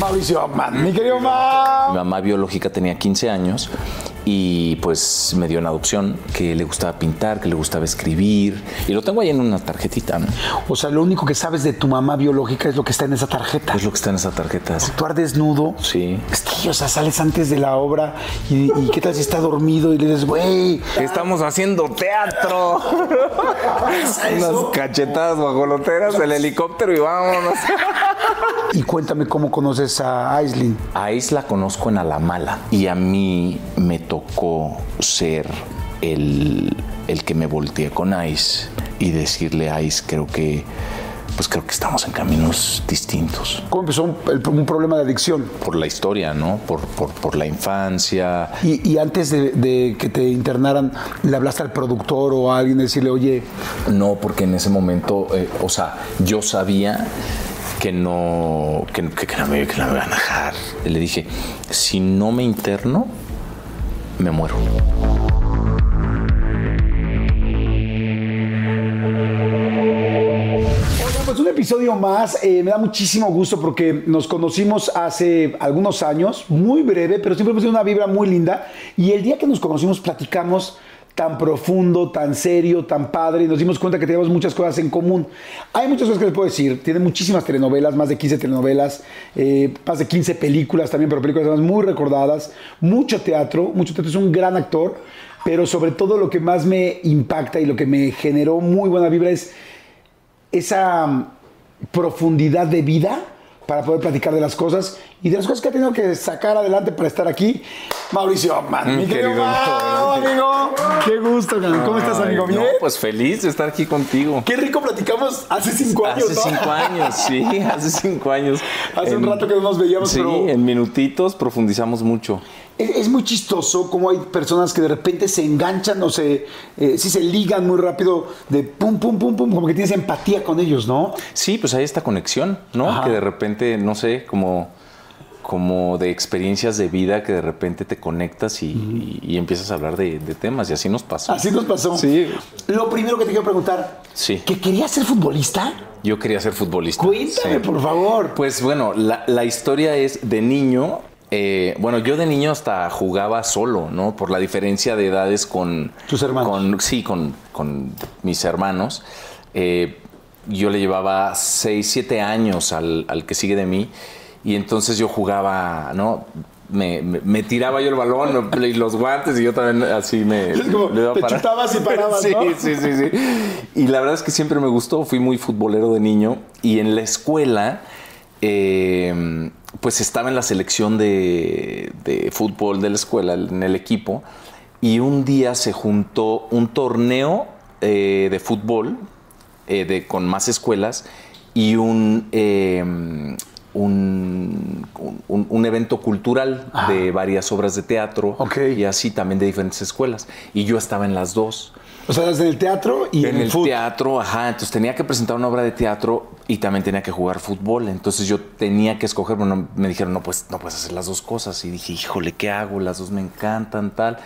Mauricio Man, mi querido Ma. Mi mamá biológica tenía 15 años y pues me dio en adopción que le gustaba pintar, que le gustaba escribir y lo tengo ahí en una tarjetita. ¿no? O sea, lo único que sabes de tu mamá biológica es lo que está en esa tarjeta. Es lo que está en esa tarjeta. sí. Actuar desnudo. Sí. Sí, o sea, sales antes de la obra y, y qué tal si está dormido y le dices, güey. Estamos haciendo teatro. Unas cachetadas guajoloteras, el helicóptero y vámonos. Y cuéntame cómo conoces a Aislinn. A Isla conozco en Alamala y a mí me tocó ser el, el que me volteé con Ice y decirle a Ice, creo que, pues creo que estamos en caminos distintos. ¿Cómo empezó un, problema de adicción? Por la historia, ¿no? Por, por, por la infancia. Y, y antes de, de que te internaran, ¿le hablaste al productor o a alguien decirle, oye, No, porque en ese momento, eh, o sea, yo sabía que no, que, que- que no me, que no me iban a dejar. Le dije, si no me interno, me muero. Pues un episodio más. Eh, me da muchísimo gusto porque nos conocimos hace algunos años, muy breve, pero siempre hemos tenido una vibra muy linda. Y el día que nos conocimos platicamos tan profundo, tan serio, tan padre, y nos dimos cuenta que teníamos muchas cosas en común. Hay muchas cosas que les puedo decir. Tiene muchísimas telenovelas, más de 15 telenovelas, eh, más de 15 películas también, pero películas además muy recordadas. Mucho teatro, mucho teatro. Es un gran actor, pero sobre todo lo que más me impacta y lo que me generó muy buena vibra es esa mm, profundidad de vida para poder platicar de las cosas y de las cosas que ha tenido que sacar adelante para estar aquí. Mauricio Man, mi Mm, querido querido, Mau, amigo. Qué gusto, man. ¿cómo estás, amigo? ¿Bien? no, pues feliz de estar aquí contigo. Qué rico platicamos hace cinco años, Hace ¿no? cinco años, sí, hace cinco años. Hace un rato que no nos veíamos, sí, pero- en minutitos profundizamos mucho. Es, es muy chistoso cómo hay personas que de repente se enganchan o se, eh, sí se ligan muy rápido de pum, pum, pum, pum, como que tienes empatía con ellos, ¿no? Sí, pues hay esta conexión, ¿no? Ajá. Que de repente, no sé, como, como de experiencias de vida que de repente te conectas y, y- y empiezas a hablar de, de temas y así nos pasó. Así nos pasó. Sí. Lo primero que te quiero preguntar, Sí. ¿que querías ser futbolista? Yo quería ser futbolista. Cuéntame, Sí. por favor. Pues bueno, la, la historia es de niño. eh, bueno, yo de niño hasta jugaba solo, ¿no? Por la diferencia de edades con... Tus hermanos. con- sí, con, con mis hermanos. Eh, yo le llevaba 6, 7 años al, al que sigue de mí. Y entonces yo jugaba, ¿no? Me, me- me tiraba yo el balón me- y los guantes y yo también así me... Es como, le daba te chutabas y parabas, sí, ¿no? sí, sí, sí. Y la verdad es que siempre me gustó, fui muy futbolero de niño y en la escuela, eh, pues estaba en la selección de, de fútbol de la escuela, en el equipo, y un día se juntó un torneo eh, de fútbol eh, de, con más escuelas y un... un, un- un evento cultural de varias obras de teatro Ok. y así también de diferentes escuelas. Y yo estaba en las dos. O sea, desde el teatro y en, En el fútbol. teatro, ajá. Entonces tenía que presentar una obra de teatro y también tenía que jugar fútbol. Entonces yo tenía que escoger. Bueno, me dijeron, no, pues no puedes hacer las dos cosas. Y dije, híjole, ¿qué hago? Las dos me encantan, tal.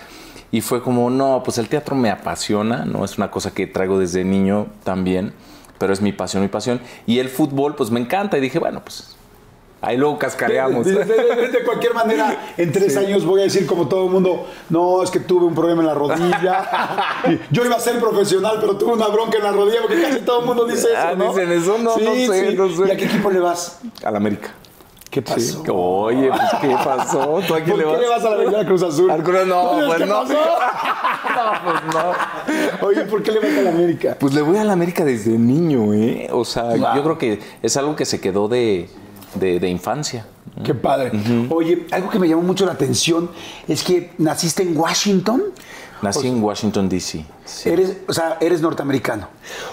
Y fue como, no, pues el teatro me apasiona, ¿no? Es una cosa que traigo desde niño también, pero es mi pasión, mi pasión. Y el fútbol, pues me encanta. Y dije, bueno, pues Ahí luego cascareamos. De, de- de- de cualquier manera, en tres años voy a decir como todo el mundo, no, es que tuve un problema en la rodilla. Yo iba a ser profesional, pero tuve una bronca en la rodilla porque casi todo el mundo dice eso, Ah, ¿no? dicen eso, no, no sé, no sé. ¿Y a qué equipo le vas? Al América. ¿Qué pasó? Oye, pues, ¿qué pasó? ¿Tú a quién ¿Por qué le vas a la América Cruz Azul? Al Cruz- no, pues ¿qué no. pasó? No, pues no. Oye, ¿por qué le vas a la América? Pues le voy a la América desde niño, ¿eh? O sea, Wow. yo creo que es algo que se quedó de, de- de infancia. Qué padre. Oye, algo que me llamó mucho la atención es que naciste en Washington. Nací en Washington, D.C. sí. Eres, o sea, eres norteamericano.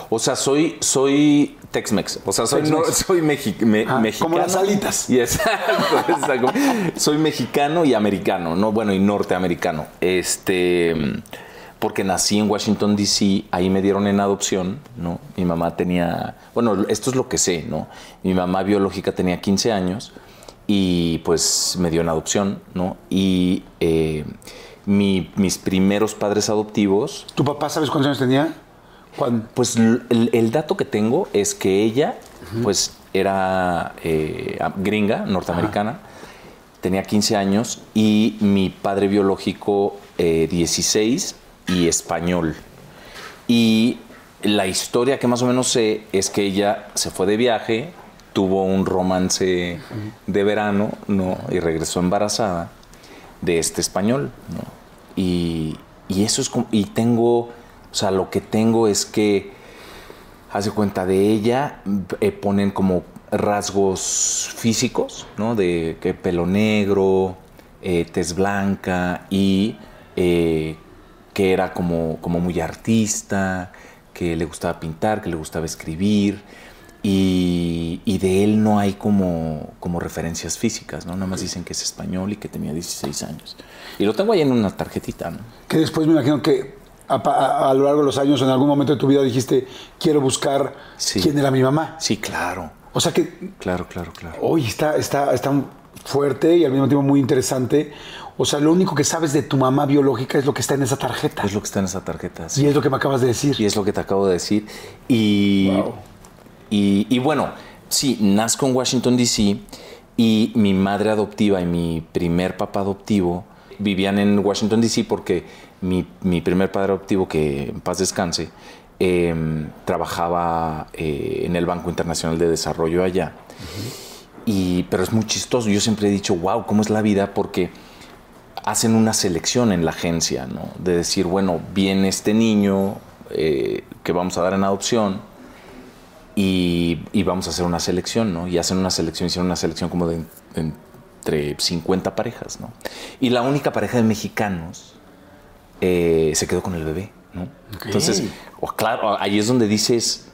O sea, soy, soy Tex-Mex. O sea, soy, no- soy mexi- me- Ah, mexicano. como las alitas. Y exacto, exacto. Soy mexicano y americano, no, bueno, y norteamericano. Este, porque nací en Washington D.C. Ahí me dieron en adopción, ¿no? Mi mamá tenía, bueno, esto es lo que sé, ¿no? Mi mamá biológica tenía 15 años y pues me dio en adopción, ¿no? Y eh, mi- mis primeros padres adoptivos ¿Tu papá sabes cuántos años tenía? ¿Cuándo? pues el dato que tengo es que ella, pues, era eh, gringa, norteamericana, tenía 15 años y mi padre biológico eh, 16 y español. Y la historia que más o menos sé es que ella se fue de viaje, tuvo un romance de verano, ¿no? Y regresó embarazada de este español, ¿no? Y, y eso es como, y tengo, o sea, lo que tengo es que, hace cuenta de ella, eh, ponen como rasgos físicos, ¿no? De que pelo negro, eh, tez blanca y eh, que era como, como muy artista, que le gustaba pintar, que le gustaba escribir. Y, y de él no hay como, como referencias físicas, ¿no? Nada más dicen que es español y que tenía 16 años. Y lo tengo ahí en una tarjetita, ¿no? Que después me imagino que a, a- a lo largo de los años, en algún momento de tu vida dijiste, quiero buscar Sí. quién era mi mamá. Sí, claro. O sea que Claro, claro, claro. hoy está, está, está fuerte y al mismo tiempo muy interesante. O sea, lo único que sabes de tu mamá biológica es lo que está en esa tarjeta. Es lo que está en esa tarjeta. sí. Y es lo que me acabas de decir. Y es lo que te acabo de decir. Y, Wow. y, y bueno, sí, nazco en Washington, D.C. y mi madre adoptiva y mi primer papá adoptivo vivían en Washington, D.C. porque mi, mi primer padre adoptivo, que en paz descanse, em, trabajaba eh, en el Banco Internacional de Desarrollo allá. Y, pero es muy chistoso. Yo siempre he dicho, wow, ¿cómo es la vida? Porque hacen una selección en la agencia, ¿no? De decir, bueno, viene este niño eh, que vamos a dar en adopción y, y vamos a hacer una selección, ¿no? Y hacen una selección, hicieron una selección como de entre 50 parejas, ¿no? Y la única pareja de mexicanos eh, se quedó con el bebé, ¿no? Entonces, o claro, ahí es donde dices,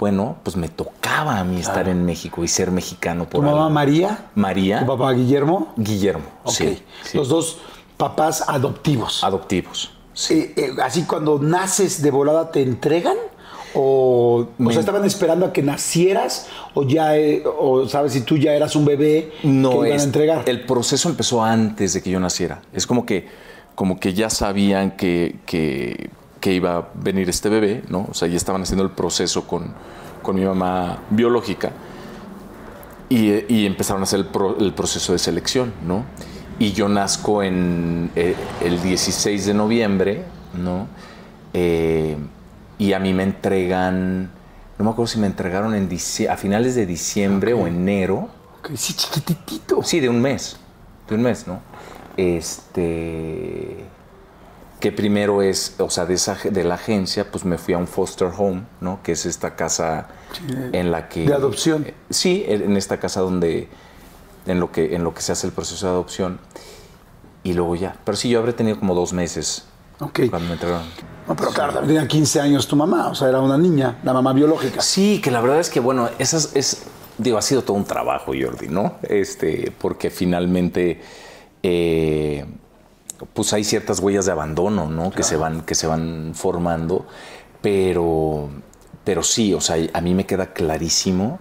bueno, pues me tocaba a mí estar en México y ser mexicano por ¿Tu mamá. María? María. ¿Tu papá Guillermo? Guillermo, sí, sí. Los dos papás adoptivos. adoptivos. Sí. Eh, eh, así cuando naces de volada te entregan o, o sea, estaban esperando a que nacieras o ya eh, o sabes si tú ya eras un bebé No, que iban es- a entregar. el proceso empezó antes de que yo naciera. Es como que, como que ya sabían que, que, que iba a venir este bebé, ¿no? O sea, ya estaban haciendo el proceso con, con mi mamá biológica y, y empezaron a hacer el, pro- el proceso de selección, ¿no? Y yo nazco en eh, el 16 de noviembre, ¿no? Eh, y a mí me entregan, no me acuerdo si me entregaron en a finales de diciembre o enero. Ok, sí, chiquititito. Sí, de un mes. De un mes, ¿no? Este. Que primero es, o sea, de, esa, de la agencia, pues me fui a un foster home, ¿no? Que es esta casa en la que. de adopción. Eh, Sí, en esta casa donde. En lo, que, en lo que se hace el proceso de adopción. Y luego ya. Pero sí, yo habré tenido como dos meses Ok. cuando me entregaron. No, pero claro, también tenía 15 años tu mamá, o sea, era una niña, la mamá biológica. Sí, que la verdad es que, bueno, esas es, digo, ha sido todo un trabajo, Jordi, ¿no? Este, porque finalmente, eh, pues hay ciertas huellas de abandono, ¿no? Que se van, que se van formando, pero, pero sí, o sea, a mí me queda clarísimo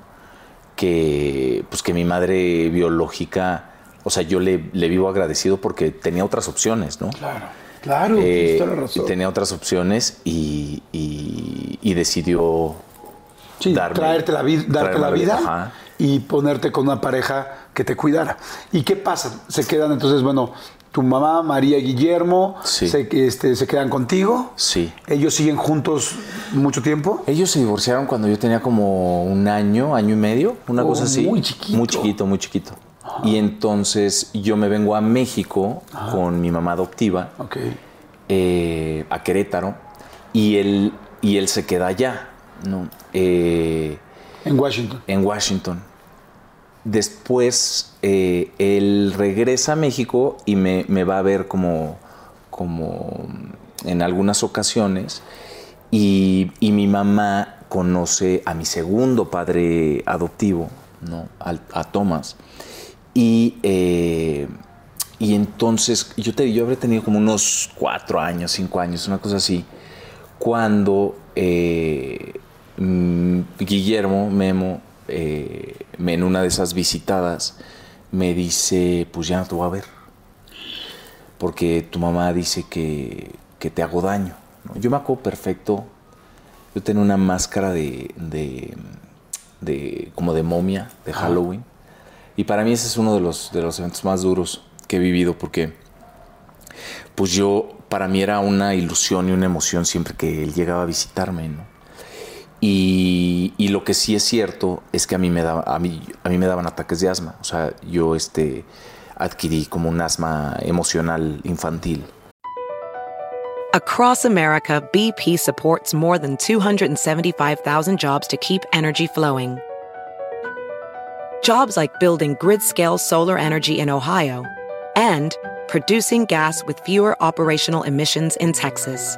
que, pues que mi madre biológica, o sea, yo le, le vivo agradecido porque tenía otras opciones, ¿no? Claro, claro, Eh, la razón. tenía otras opciones y, y- y decidió Sí, traerte la darte la vida. ajá, y ponerte con una pareja que te cuidara. ¿Y qué pasa? Se quedan entonces, bueno, tu mamá, María y Guillermo, Sí. se, este, se quedan contigo. Sí. Ellos siguen juntos mucho tiempo. Ellos se divorciaron cuando yo tenía como un año, año y medio, una Oh, cosa así. muy chiquito. Muy chiquito, muy chiquito. Y entonces yo me vengo a México con mi mamá adoptiva, Ok. eh, a Querétaro, y él, y él se queda allá, ¿no? Eh, En Washington. en Washington. Después eh, él regresa a México y me, va a ver como, como en algunas ocasiones. Y, y mi mamá conoce a mi segundo padre adoptivo, ¿no? Al- a Thomas. Y, eh, y entonces yo, te, yo habré tenido como unos cuatro años, cinco años, una cosa así, cuando eh, mm, Guillermo Memo, eh, en una de esas visitadas, me dice, pues ya no te voy a ver, porque tu mamá dice que, que te hago daño. ¿no? Yo me acuerdo perfecto, yo tenía una máscara de, de, de- como de momia, de Halloween, y para mí ese es uno de los, de los eventos más duros que he vivido, porque pues yo, para mí era una ilusión y una emoción siempre que él llegaba a visitarme, ¿no? Y, lo que sí es cierto es que a mí me daba, a mí, a mí me daban ataques de asma. O sea, yo este, adquirí como un asma emocional infantil. Across America, BP supports more than 275,000 jobs to keep energy flowing. Jobs like building grid scale solar energy in Ohio and producing gas with fewer operational emissions in Texas.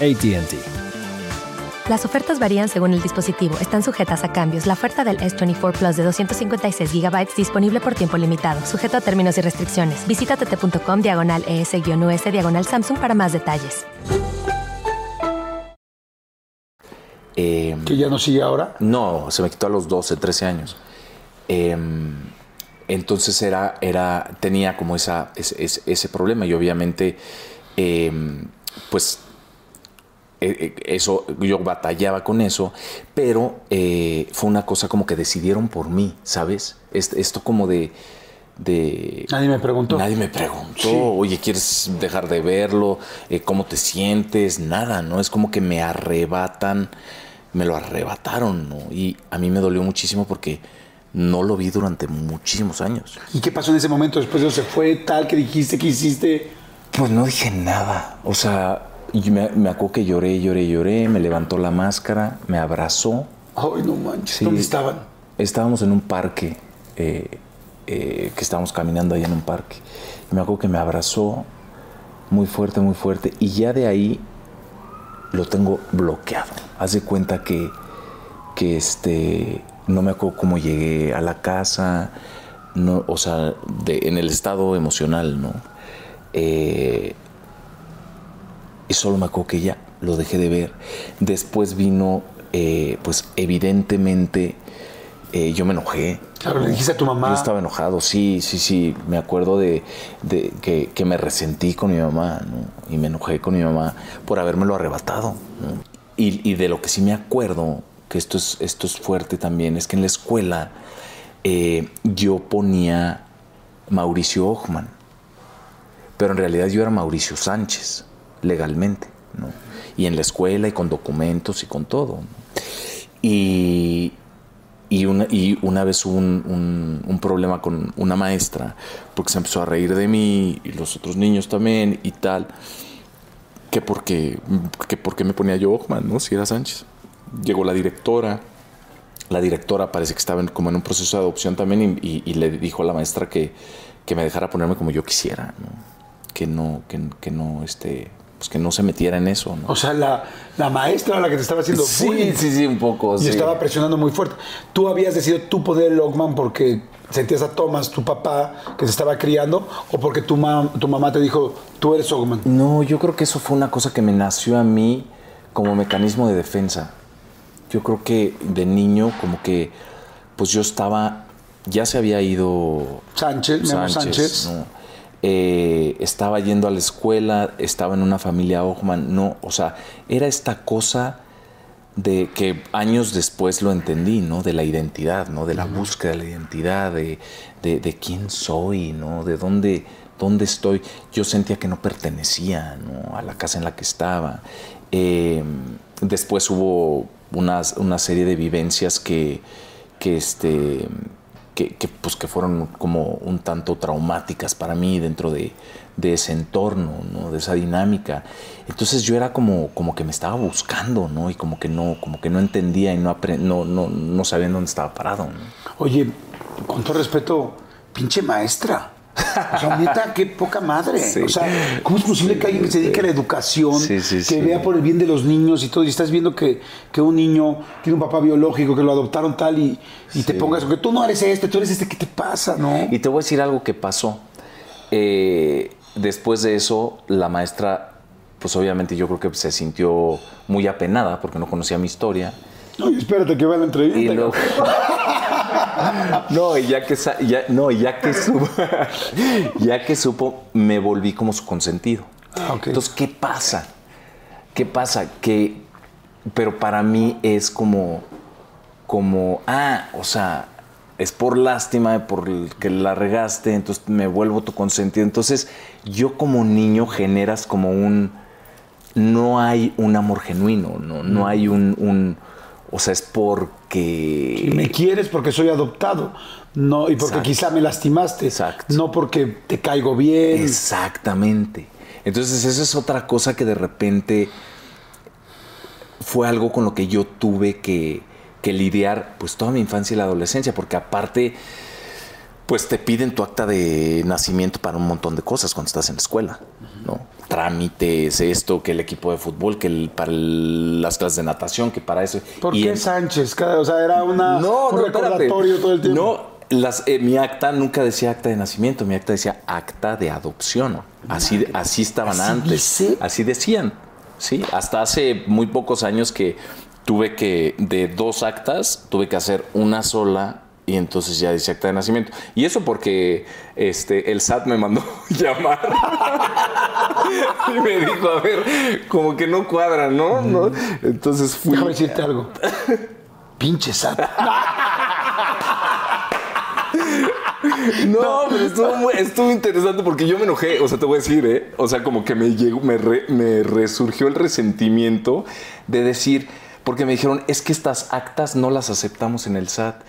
ATT. Las ofertas varían según el dispositivo. Están sujetas a cambios. La oferta del S24 Plus de 256 GB disponible por tiempo limitado, sujeto a términos y restricciones. Visita tt.com diagonal ES-US diagonal Samsung para más detalles. Eh, Que ya no sigue ahora. No, se me quitó a los 12, 13 años. Eh, entonces era, era, tenía como esa, ese, ese- ese problema y obviamente, eh, pues, eso, yo batallaba con eso, pero eh, fue una cosa como que decidieron por mí, ¿sabes? Est- Esto como de... de Nadie me preguntó. Nadie me preguntó, Sí. oye, ¿quieres dejar de verlo? Eh, ¿Cómo te sientes? Nada, ¿no? Es como que me arrebatan, me lo arrebataron, ¿no? Y a mí me dolió muchísimo porque no lo vi durante muchísimos años. ¿Y qué pasó en ese momento? Después de eso se fue tal que dijiste que hiciste. Pues no dije nada. O sea, yo me, me acuerdo que lloré, lloré, lloré, me levantó la máscara, me abrazó. Ay, no manches. Sí. ¿Dónde estaban? Estábamos en un parque, eh, eh, que estábamos caminando allá en un parque. Y me acuerdo que me abrazó muy fuerte, muy fuerte. Y ya de ahí lo tengo bloqueado. Haz de cuenta que, que este, no me acuerdo cómo llegué a la casa, no, o sea, de- en el estado emocional, ¿no? Eh, y solo me acuerdo que ya lo dejé de ver. Después vino, eh, pues evidentemente, eh, yo me enojé. Claro, le dijiste a tu mamá. Yo estaba enojado, sí, sí, sí. Me acuerdo de, de que, que me resentí con mi mamá, ¿no? Y me enojé con mi mamá por habérmelo arrebatado. ¿no? Y, y de lo que sí me acuerdo, que esto es, esto es fuerte también, es que en la escuela eh, yo ponía Mauricio Ochman, pero en realidad yo era Mauricio Sánchez, legalmente, ¿no? Y en la escuela y con documentos y con todo. Y, y una, y una vez hubo un, un- problema con una maestra, porque se empezó a reír de mí y los otros niños también y tal, que porque, que porque me ponía yo Ockman, ¿no? Si era Sánchez. Llegó la directora, la directora parece que estaba en- como en un proceso de adopción también y, y- y le dijo a la maestra que, que me dejara ponerme como yo quisiera, ¿no? Que no, que, que no, este, pues que no se metiera en eso, ¿no? O sea, la, la maestra la que te estaba haciendo sí, bullying. sí, sí, un poco, Y sí. estaba presionando muy fuerte. Tú habías decidido tú poner el Lockman porque sentías a Thomas, tu papá, que te estaba criando, o porque tu, mam- tu mamá te dijo, tú eres Ogman. No, yo creo que eso fue una cosa que me nació a mí como mecanismo de defensa. Yo creo que de niño como que pues yo estaba, ya se había ido Sánchez, Memo Sánchez. ¿no? Eh, estaba yendo a la escuela, estaba en una familia Ockman, no, o sea, era esta cosa de que años después lo entendí, ¿no? De la identidad, ¿no? De la búsqueda de la identidad, de, de- de quién soy, ¿no? De dónde, dónde estoy. Yo sentía que no pertenecía, ¿no? A la casa en la que estaba. Eh, después hubo unas- una serie de vivencias que, que este, que, que, pues, que fueron como un tanto traumáticas para mí dentro de, de ese entorno, ¿no? de esa dinámica. Entonces yo era como, como que me estaba buscando, ¿no? Y como que no, como que no entendía y no, no, no, no sabía en dónde estaba parado. ¿no? Oye, con todo respeto, pinche maestra. O sea, neta, qué poca madre. Sí. O sea, ¿cómo es posible que alguien que se dedique a la educación, Sí, sí, que vea por el bien de los niños y todo, y estás viendo que, que un niño tiene un papá biológico, que lo adoptaron tal, y, y te pongas, que tú no eres este, tú eres este, ¿qué te pasa, no? Y te voy a decir algo que pasó. Eh, después de eso, la maestra, pues obviamente yo creo que se sintió muy apenada porque no conocía mi historia. No, espérate que va la entrevista. Y luego- no, y ya que ya, no, ya que supo, ya que supo, me volví como su consentido. Ah. Entonces, ¿qué pasa? ¿Qué pasa? Que, pero para mí es como, como, ah, o sea, es por lástima, por el que la regaste, entonces me vuelvo tu consentido. Entonces, yo como niño generas como un, no hay un amor genuino, no, no hay un, un- o sea, es porque... Y me quieres porque soy adoptado. No, y porque Exacto. quizá me lastimaste. Exacto. No porque te caigo bien. Exactamente. Entonces, esa es otra cosa que de repente fue algo con lo que yo tuve que, que lidiar pues toda mi infancia y la adolescencia, porque aparte, pues te piden tu acta de nacimiento para un montón de cosas cuando estás en la escuela, ¿no? Trámites, esto, que el equipo de fútbol, que el- para el- las clases de natación, que para eso. ¿Por Y qué en- Sánchez? O sea, era una, no, un no, espérate. todo el tiempo. No, las, eh, mi acta nunca decía acta de nacimiento, mi acta decía acta de adopción. Así, así estaban ¿Así antes. dice? Así decían. Sí, hasta hace muy pocos años que tuve que, de dos actas, tuve que hacer una sola y entonces ya dice acta de nacimiento. Y eso porque este, el SAT me mandó llamar y me dijo, a ver, como que no cuadra, ¿no? ¿No? Entonces fui. Déjame decirte algo. Pinche SAT. No, pero estuvo, muy- estuvo interesante porque yo me enojé, o sea, te voy a decir, ¿eh? O sea, como que me llegó, me, re- me resurgió el resentimiento de decir, porque me dijeron, es que estas actas no las aceptamos en el SAT.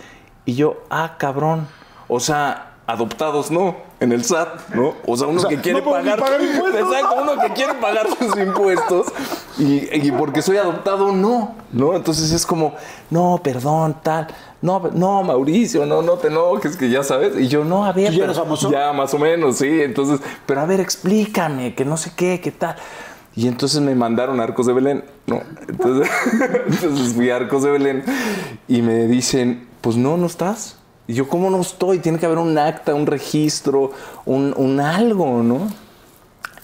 Y yo, ah, cabrón. O sea, adoptados no, en el SAT, ¿no? O sea, uno O sea, que quiere no pagar. pagar impuestos. Exacto, uno que quiere pagar sus impuestos y, y porque soy adoptado, no, ¿no? Entonces es como, no, perdón, tal. No, no, Mauricio, no, no te enojes, que ya sabes. Y yo, no, a ver. ¿Tú ya pero- famoso? Ya, más o menos, sí. Entonces, pero a ver, explícame, que no sé qué, qué tal. Y entonces me mandaron a Arcos de Belén, ¿no? Entonces, entonces fui a Arcos de Belén y me dicen, pues no, no estás. Yo, ¿cómo no estoy? Tiene que haber un acta, un registro, un, un algo, ¿no?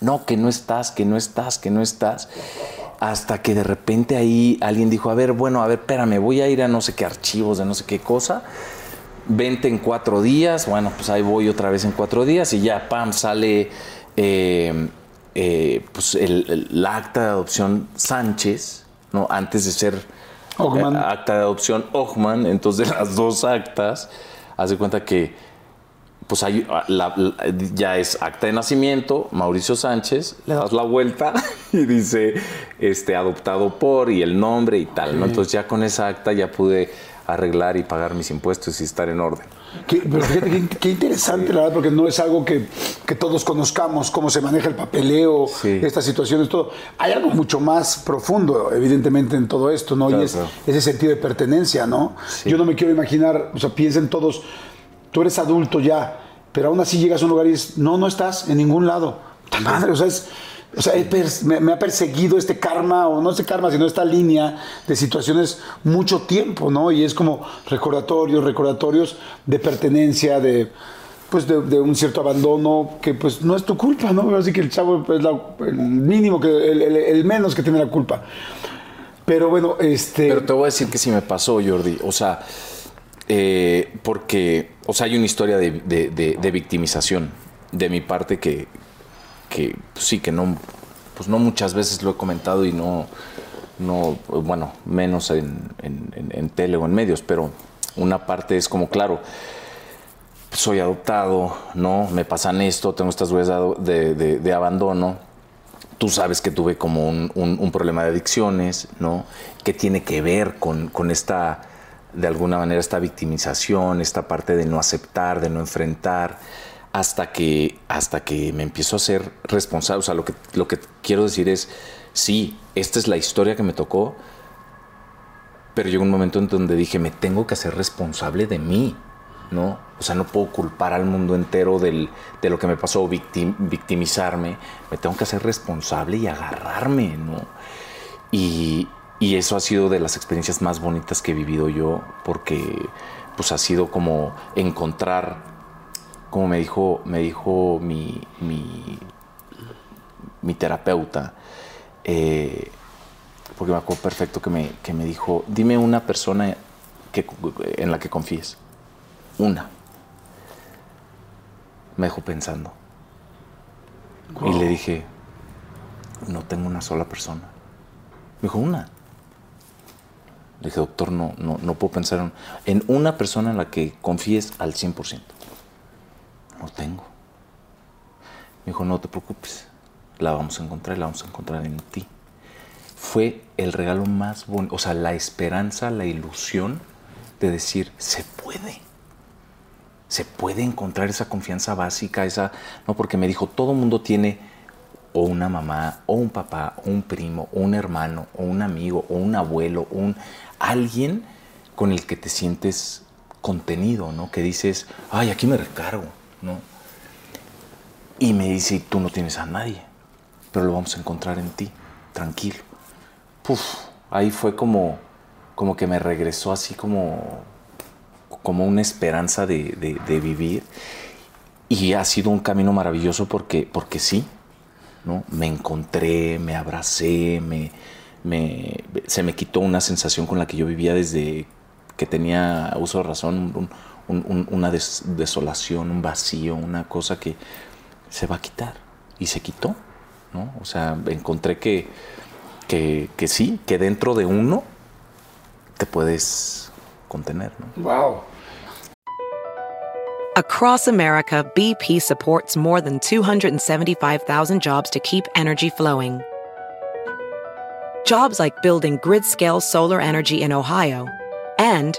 No, que no estás, que no estás, que no estás. Hasta que de repente ahí alguien dijo, a ver, bueno, a ver, espérame, voy a ir a no sé qué archivos de no sé qué cosa. Vente en cuatro días. Bueno, pues ahí voy otra vez en cuatro días y ya, pam, sale eh, eh, pues el, el- acta de adopción Sánchez, ¿no? Antes de ser Ockman. eh, acta de adopción Ockman. Entonces, de las dos actas, hace cuenta que pues hay, la- la- ya es acta de nacimiento, Mauricio Sánchez, le das la vuelta y dice este, adoptado por y el nombre y tal, ¿no? Entonces ya con esa acta ya pude arreglar y pagar mis impuestos y estar en orden. Qué, pero fíjate qué, interesante, la verdad, porque no es algo que, que, todos conozcamos, cómo se maneja el papeleo, estas situaciones, todo. Hay algo mucho más profundo, evidentemente, en todo esto, ¿no? y es ese sentido de pertenencia, ¿no? Yo no me quiero imaginar, o sea, piensen todos, tú eres adulto ya, pero aún así llegas a un lugar y dices, no, no estás en ningún lado. Madre, o sea, es o sea, me, ha perseguido este karma, o no este karma, sino esta línea de situaciones mucho tiempo, ¿no? Y es como recordatorios, recordatorios de pertenencia, de pues de, un cierto abandono que pues no es tu culpa, ¿no? Así que el chavo es el mínimo, que el, menos que tiene la culpa. Pero bueno, este... Pero te voy a decir que sí me pasó, Jordi. O sea, eh, porque, o sea, hay una historia de, de victimización de mi parte que, que pues sí, que no, pues no muchas veces lo he comentado y no, no bueno, menos en, en, tele o en medios, pero una parte es como, claro, soy adoptado, ¿no? Me pasan esto, tengo estas huellas de, de, abandono. Tú sabes que tuve como un, un, problema de adicciones, ¿no? Que tiene que ver con, con esta, de alguna manera, esta victimización, esta parte de no aceptar, de no enfrentar hasta que, hasta que me empiezo a ser responsable. O sea, lo que, lo que quiero decir es, sí, esta es la historia que me tocó, pero llegó un momento en donde dije, me tengo que hacer responsable de mí, ¿no? O sea, no puedo culpar al mundo entero del, de lo que me pasó, victimizarme, me tengo que hacer responsable y agarrarme, ¿no? Y, y eso ha sido de las experiencias más bonitas que he vivido yo, porque pues ha sido como encontrar como me dijo, me dijo mi, mi, terapeuta, eh, porque me acuerdo perfecto que me, que me dijo, dime una persona que, en la que confíes. Una. Me dejó pensando. Y le dije, no tengo una sola persona. Me dijo, una. Le dije, doctor, no, no, no puedo pensar en, en, una persona en la que confíes al 100% no tengo. Me dijo, no te preocupes, la vamos a encontrar la vamos a encontrar en ti. Fue el regalo más bonito, o sea, la esperanza, la ilusión de decir, se puede. Se puede encontrar esa confianza básica, esa, no, porque me dijo, todo mundo tiene o una mamá, o un papá, o un primo, o un hermano, o un amigo, o un abuelo, un alguien con el que te sientes contenido, ¿no? Que dices, ay, aquí me recargo. ¿No? Y me dice, tú no tienes a nadie, pero lo vamos a encontrar en ti, tranquilo. Puf, ahí fue como, como que me regresó así como, como una esperanza de, vivir. Y ha sido un camino maravilloso porque, porque sí, ¿no? Me encontré, me abracé, me, se me quitó una sensación con la que yo vivía desde que tenía uso de razón, una desolación, un vacío, una cosa que se va a quitar. Y se quitó, ¿no? O sea, encontré que, que, que sí, que dentro de uno te puedes contener, ¿no? Wow. Across America, BP supports more than 275,000 jobs to keep energy flowing. Jobs like building grid-scale solar energy in Ohio and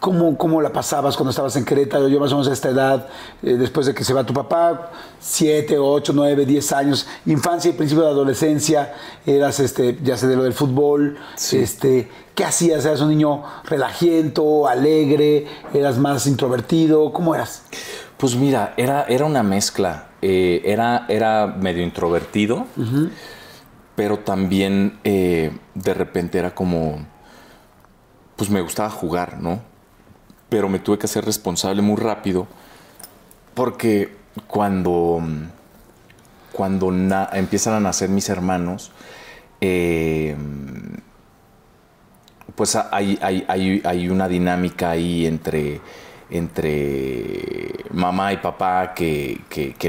¿Cómo, ¿Cómo, la pasabas cuando estabas en Querétaro? Yo más o menos a esta edad, eh, después de que se va tu papá, 7, 8, 9, 10 años, infancia y principio de adolescencia, eras, este, ya sé, de lo del fútbol, este, ¿qué hacías? ¿Eras un niño relajiento, alegre? ¿Eras más introvertido? ¿Cómo eras? Pues mira, era, era una mezcla. Eh, era, era medio introvertido, pero también eh, de repente era como, pues me gustaba jugar, ¿no? Pero me tuve que hacer responsable muy rápido porque cuando, cuando empiezan a nacer mis hermanos, eh, pues hay, hay, una dinámica ahí entre, entre mamá y papá que,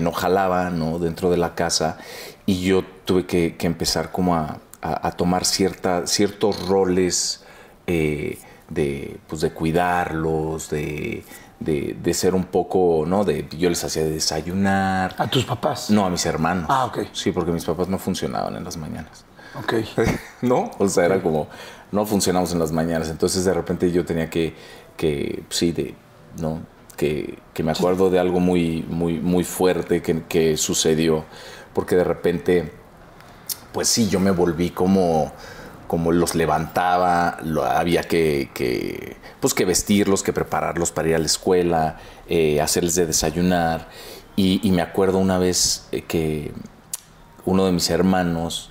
no jalaba ¿no? dentro de la casa y yo tuve que, empezar como a, tomar cierta, ciertos roles eh, de, pues de cuidarlos, de, de, ser un poco, ¿no? De, yo les hacía desayunar. ¿A tus papás? No, a mis hermanos. Ah, ok. Sí, porque mis papás no funcionaban en las mañanas. Ok. ¿No? O sea, era como, no funcionamos en las mañanas. Entonces, de repente yo tenía que, que sí, de, ¿no? Que, que me acuerdo de algo muy, muy, muy fuerte que, que sucedió porque de repente, pues sí, yo me volví como, como los levantaba, lo, había que, pues que vestirlos, que prepararlos para ir a la escuela, eh, hacerles de desayunar. Y, me acuerdo una vez eh, que uno de mis hermanos,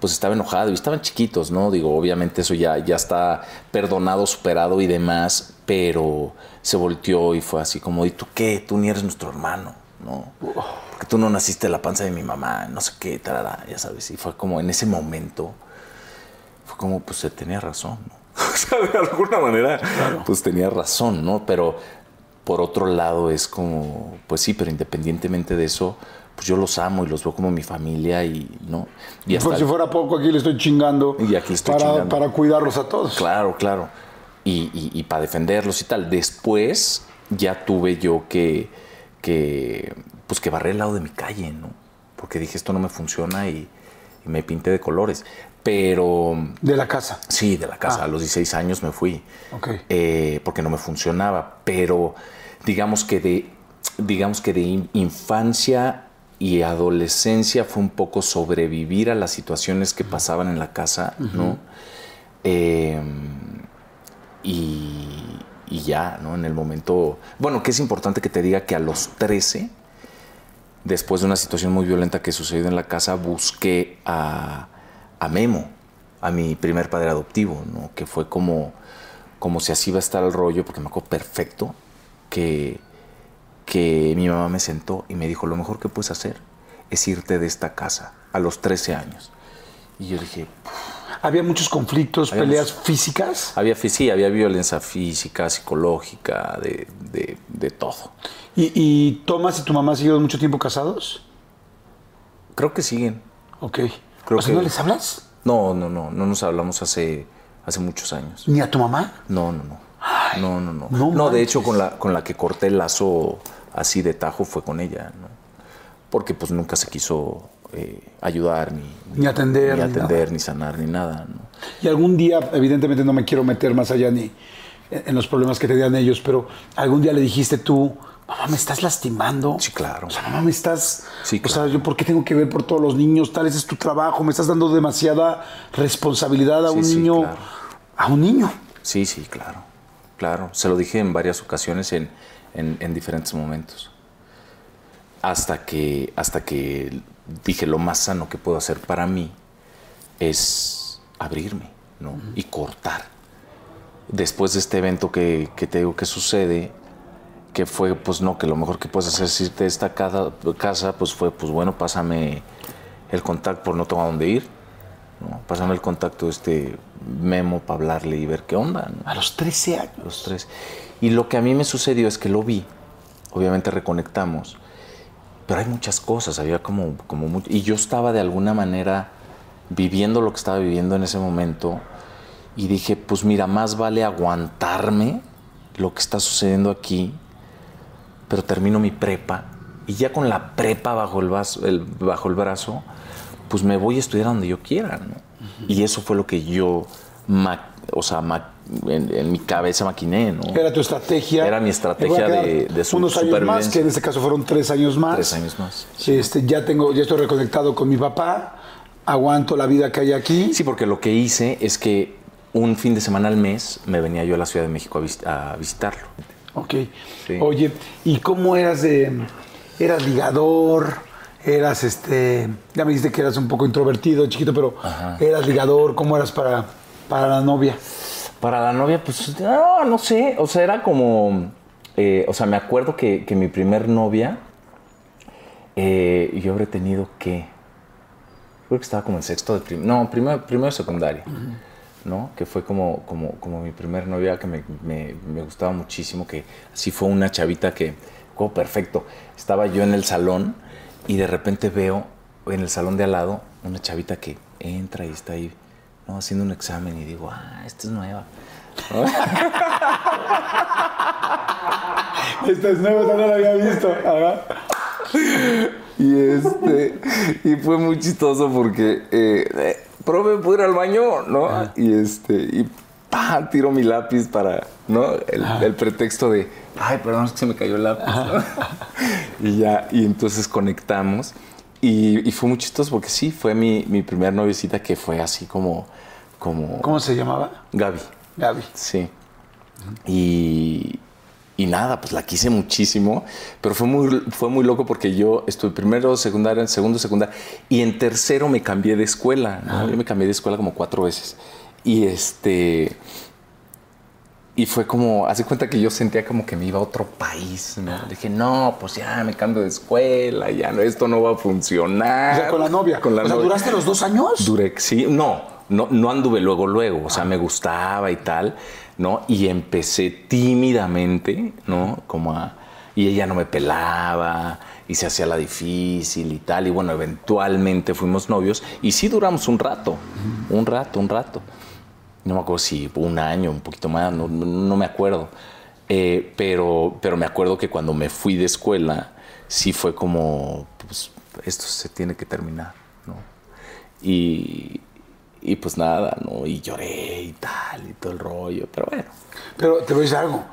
pues estaba enojado y estaban chiquitos, ¿no? Digo, obviamente eso ya, ya está perdonado, superado y demás, pero se volteó y fue así como, ¿y tú qué? Tú ni eres nuestro hermano, ¿no? que tú no naciste de la panza de mi mamá, no sé qué, tarara, ya sabes. Y fue como en ese momento, fue como, pues se tenía razón, ¿no? o sea, de alguna manera, pues tenía razón, ¿no? Pero por otro lado es como, pues sí, pero independientemente de eso, pues yo los amo y los veo como mi familia y, ¿no? Y por si fuera poco, aquí le estoy chingando. Y aquí estoy para, chingando. Para cuidarlos a todos. Claro, claro. Y, y para defenderlos y tal. Después ya tuve yo que, que pues que barré el lado de mi calle, ¿no? Porque dije, esto no me funciona y, me pinté de colores. Pero... ¿De la casa? Sí, de la casa. Ah. A los 16 años me fui. Ok. Eh, porque no me funcionaba. Pero digamos que de, digamos que de infancia y adolescencia fue un poco sobrevivir a las situaciones que pasaban en la casa, ¿no? Em, y, y, ya, ¿no? En el momento... Bueno, que es importante que te diga que a los 13 después de una situación muy violenta que sucedió en la casa, busqué a, Memo, a mi primer padre adoptivo, ¿no? que fue como, como si así iba a estar el rollo, porque me acuerdo perfecto que, que mi mamá me sentó y me dijo, lo mejor que puedes hacer es irte de esta casa a los 13 años. Y yo dije... ¿Había muchos conflictos, peleas físicas? Había, sí, había violencia física, psicológica, de, de, de todo. ¿Y, Tomás y tu mamá siguen mucho tiempo casados? Creo que siguen. Ok. Creo o sea, ¿No les hablas? No, no, no. No nos hablamos hace, hace muchos años. ¿Ni a tu mamá? No, no, no. no, no, no. No, de hecho, con la, con la que corté el lazo así de tajo fue con ella, ¿no? Porque pues nunca se quiso eh, ayudar ni, ni, atender, ni, atender, ni, sanar, ni nada. ¿no? Y algún día, evidentemente no me quiero meter más allá ni en los problemas que tenían ellos, pero algún día le dijiste tú, mamá, me estás lastimando. Sí, claro. O sea, mamá, me estás. Sí, O sea, yo, ¿por qué tengo que ver por todos los niños? Tal vez es tu trabajo, me estás dando demasiada responsabilidad a un niño. A un niño. Sí, sí, claro. Claro. Se lo dije en varias ocasiones en, en, diferentes momentos. Hasta que, hasta que dije lo más sano que puedo hacer para mí es abrirme, ¿no? Y cortar. Después de este evento que, que te digo que sucede, que fue, pues no, que lo mejor que puedes hacer es irte de esta casa, pues fue, pues bueno, pásame el contacto por no tengo a dónde ir. ¿no? Pásame el contacto de este memo para hablarle y ver qué onda. A los 13 años. los 13. Y lo que a mí me sucedió es que lo vi, obviamente reconectamos, pero hay muchas cosas, había como, como y yo estaba de alguna manera viviendo lo que estaba viviendo en ese momento y dije, pues mira, más vale aguantarme lo que está sucediendo aquí pero termino mi prepa y ya con la prepa bajo el, bajo el brazo, pues me voy a estudiar donde yo quiera. ¿no? Y eso fue lo que yo, o sea, en, mi cabeza maquiné. ¿no? Era tu estrategia. Era mi estrategia de, de su, Unos años más, que en este caso fueron tres años más. Tres años más. Este, ya, tengo, ya estoy reconectado con mi papá, aguanto la vida que hay aquí. Sí, porque lo que hice es que un fin de semana al mes me venía yo a la Ciudad de México a visitarlo. Ok. Oye, ¿y cómo eras de. ¿Eras ligador? eras este, ya me dijiste que eras un poco introvertido, chiquito, pero eras ligador, ¿cómo eras para, para la novia? Para la novia, pues, no, no sé, o sea, era como, eh, o sea, me acuerdo que, que mi primer novia, eh, yo habré tenido que, creo que estaba como en sexto de prim no, primero, primero de secundaria, ¿no? Que fue como, como, mi primer novia que me, gustaba muchísimo, que así fue una chavita que, como perfecto, estaba yo en el salón y de repente veo en el salón de al lado una chavita que entra y está ahí, ¿no? Haciendo un examen y digo, ah, esta es nueva. Esta es nueva, no la había visto. Y este, y fue muy chistoso porque, eh, profe, ¿puedo ir al baño? ¿No? Y este, y pa, tiro mi lápiz para, ¿no? El, el pretexto de, ay, perdón, es que se me cayó el lápiz. ¿no? y ya, y entonces conectamos. Y, y fue muy chistoso porque sí, fue mi, mi primer noviecita que fue así como, como ¿Cómo se llamaba? Gaby. Gaby. Sí. Y, y nada, pues la quise muchísimo, pero fue muy, fue muy loco porque yo estuve primero secundaria, en segundo secundaria, y en tercero me cambié de escuela. ¿no? Yo me cambié de escuela como cuatro veces. Y este. Y fue como, hace cuenta que yo sentía como que me iba a otro país, ¿no? Dije, no, pues ya me cambio de escuela, ya no, esto no va a funcionar. O sea, con la novia. Con la o sea, novia. ¿duraste los dos años? Duré, sí, no, no, no anduve luego, luego, o sea, me gustaba y tal, ¿no? Y empecé tímidamente, ¿no? Como a, y ella no me pelaba y se hacía la difícil y tal, y bueno, eventualmente fuimos novios y sí duramos un rato, un rato, un rato. No me acuerdo si un año, un poquito más, no, no- me acuerdo. Eh, pero, pero me acuerdo que cuando me fui de escuela, sí fue como, pues, esto se tiene que terminar, ¿no? Y, y pues nada, ¿no? Y lloré y tal, y todo el rollo, pero bueno. Pero te voy a decir algo.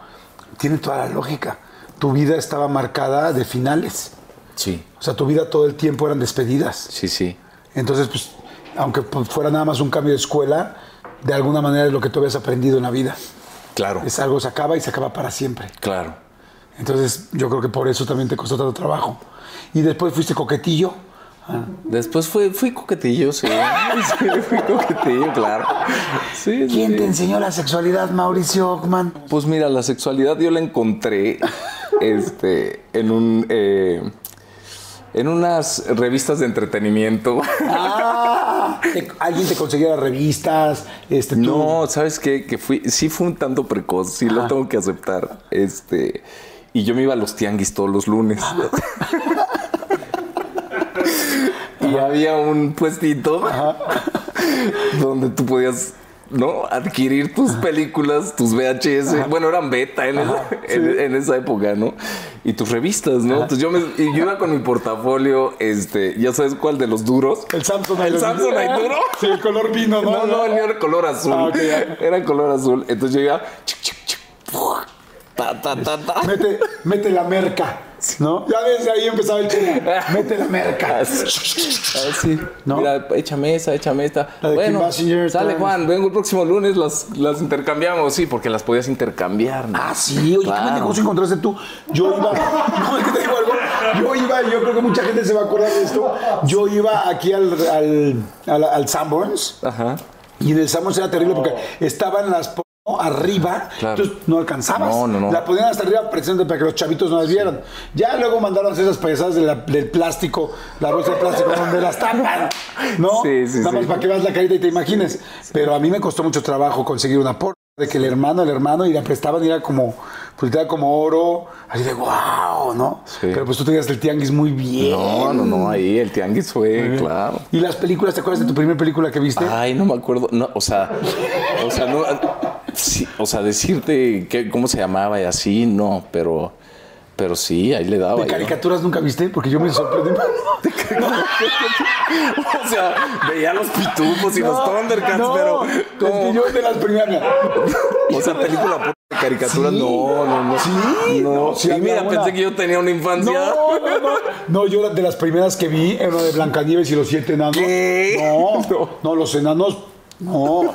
Tiene toda la lógica. Tu vida estaba marcada de finales. Sí, O sea, tu vida todo el tiempo eran despedidas. sí, sí. Entonces, pues, aunque fuera nada más un cambio de escuela, de alguna manera es lo que tú habías aprendido en la vida. Claro, Es algo se acaba y se acaba para siempre. claro. Entonces, yo creo que por eso también te costó tanto trabajo. Y después fuiste coquetillo. Ah, Después fui, fui coquetillo, sí. Sí, fui coquetillo, claro. Sí, ¿Quién sí. te enseñó la sexualidad, Mauricio Ockman? Pues mira, la sexualidad yo la encontré este, en un. eh, en unas revistas de entretenimiento. Ah, te- alguien te conseguía las revistas, este, tú. No, ¿sabes qué? Que fui, sí fue un tanto precoz, sí lo tengo que aceptar. Este, y yo me iba a los tianguis todos los lunes. y había un puestito donde tú podías, ¿no? Adquirir tus películas, tus VHS. Bueno, eran beta en, esa, en- en esa época, ¿no? Y tus revistas, ¿no? Entonces yo, me, y yo iba con mi portafolio, este, ¿ya sabes cuál de los duros? El Samsung ¿El Samsonite duro? Sí, el color vino, ¿no? No, no, el mío era color azul. Ah, ok, ya. Era color azul. Entonces yo iba. chic, chic, chic, ta, ta, ta, ta. Mete, mete la merca, ¿no? Ya desde ahí empezaba el chino. Mete la merca. Así. ¿No? Mira, échame esa, échame esta. Bueno, sale. Juan, vengo el próximo lunes, las, las intercambiamos. Sí, porque las podías intercambiar. ¿no? Ah, sí, oye, Claro. qué negocio encontraste tú. Yo iba, no, es que te digo algo. Yo iba, yo creo que mucha gente se va a acordar de esto. Yo iba aquí al, al, al, al Sanborns Ajá. y en el Sanborns era terrible porque estaban las arriba, Claro. entonces no alcanzabas. No, no, no. La ponían hasta arriba presente para que los chavitos no las vieran. Ya luego mandaron esas payasadas de del plástico, la bolsa de plástico donde las tapan, ¿no? Sí, sí, Nada más para que veas la carita y te imagines. Pero a mí me costó mucho trabajo conseguir una porno. De que el hermano, el hermano, y la prestaban y era como, pues era como oro, así de wow, ¿no? Sí. Pero pues tú tenías el tianguis muy bien. No, no, no, ahí el tianguis fue, claro. ¿Y las películas, te acuerdas de tu primera película que viste? Ay, no me acuerdo. No, o sea, o sea, no. sí, o sea, decirte qué, cómo se llamaba y así, no, pero, pero sí, ahí le daba. ¿De yo. caricaturas nunca viste? Porque yo me sorprendí. o sea, veía los pitufos y los Thundercats, no, pero. es que yo de las primeras. O sea, película por caricatura, Sí. no, no, no. Sí, no. no, sí y mira, una. pensé que yo tenía una infancia. No, no, no. No, yo de las primeras que vi era de Blancanieves y los siete enanos. ¿Qué? No, no, los enanos. No,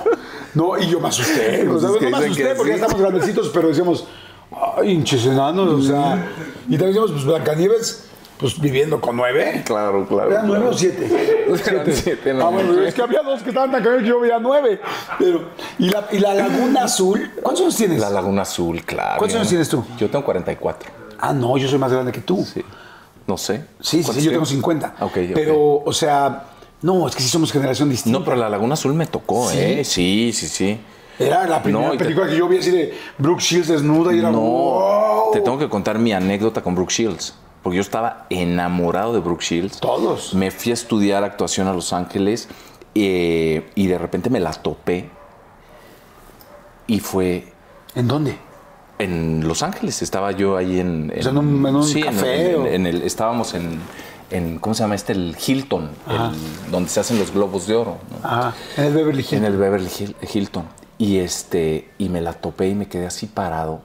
no, y yo me asusté. Pues es que no me asusté porque ya estamos grandecitos, pero decíamos, ay, hinches enanos, o sea. Y también decíamos, pues Blancanieves, pues viviendo con nueve. Claro, claro. ¿Eran nueve o siete? No, ah, bueno, no. es que había dos que estaban tan cañones que yo veía nueve. Pero, ¿y la, y la Laguna Azul? ¿Cuántos años tienes? La Laguna Azul, claro. ¿Cuántos años tienes tú? Yo tengo 44. Ah, no, yo soy más grande que tú. Sí. No sé. Sí, sí, ¿Cuántos sí, yo tengo tienes? 50. Ok, ok. Pero, o sea, no, es que sí somos generación distinta. No, pero la Laguna Azul me tocó, ¿Sí? ¿eh? Sí, sí, sí. Era la primera No, y te- película que yo vi así de Brooke Shields desnuda y era No, wow. te tengo que contar mi anécdota con Brooke Shields. Porque yo estaba enamorado de Brooke Shields. Todos. Me fui a estudiar actuación a Los Ángeles eh, y de repente me la topé. Y fue ¿En dónde? en Los Ángeles. Estaba yo ahí en. O sea, en un- en un sí, café, en- o- en el- estábamos en, en. ¿Cómo se llama este? El Hilton, el- donde se hacen los globos de oro. ¿no? Ajá, en el Beverly Hills. En el Beverly Hilton. Y este, y me la topé y me quedé así parado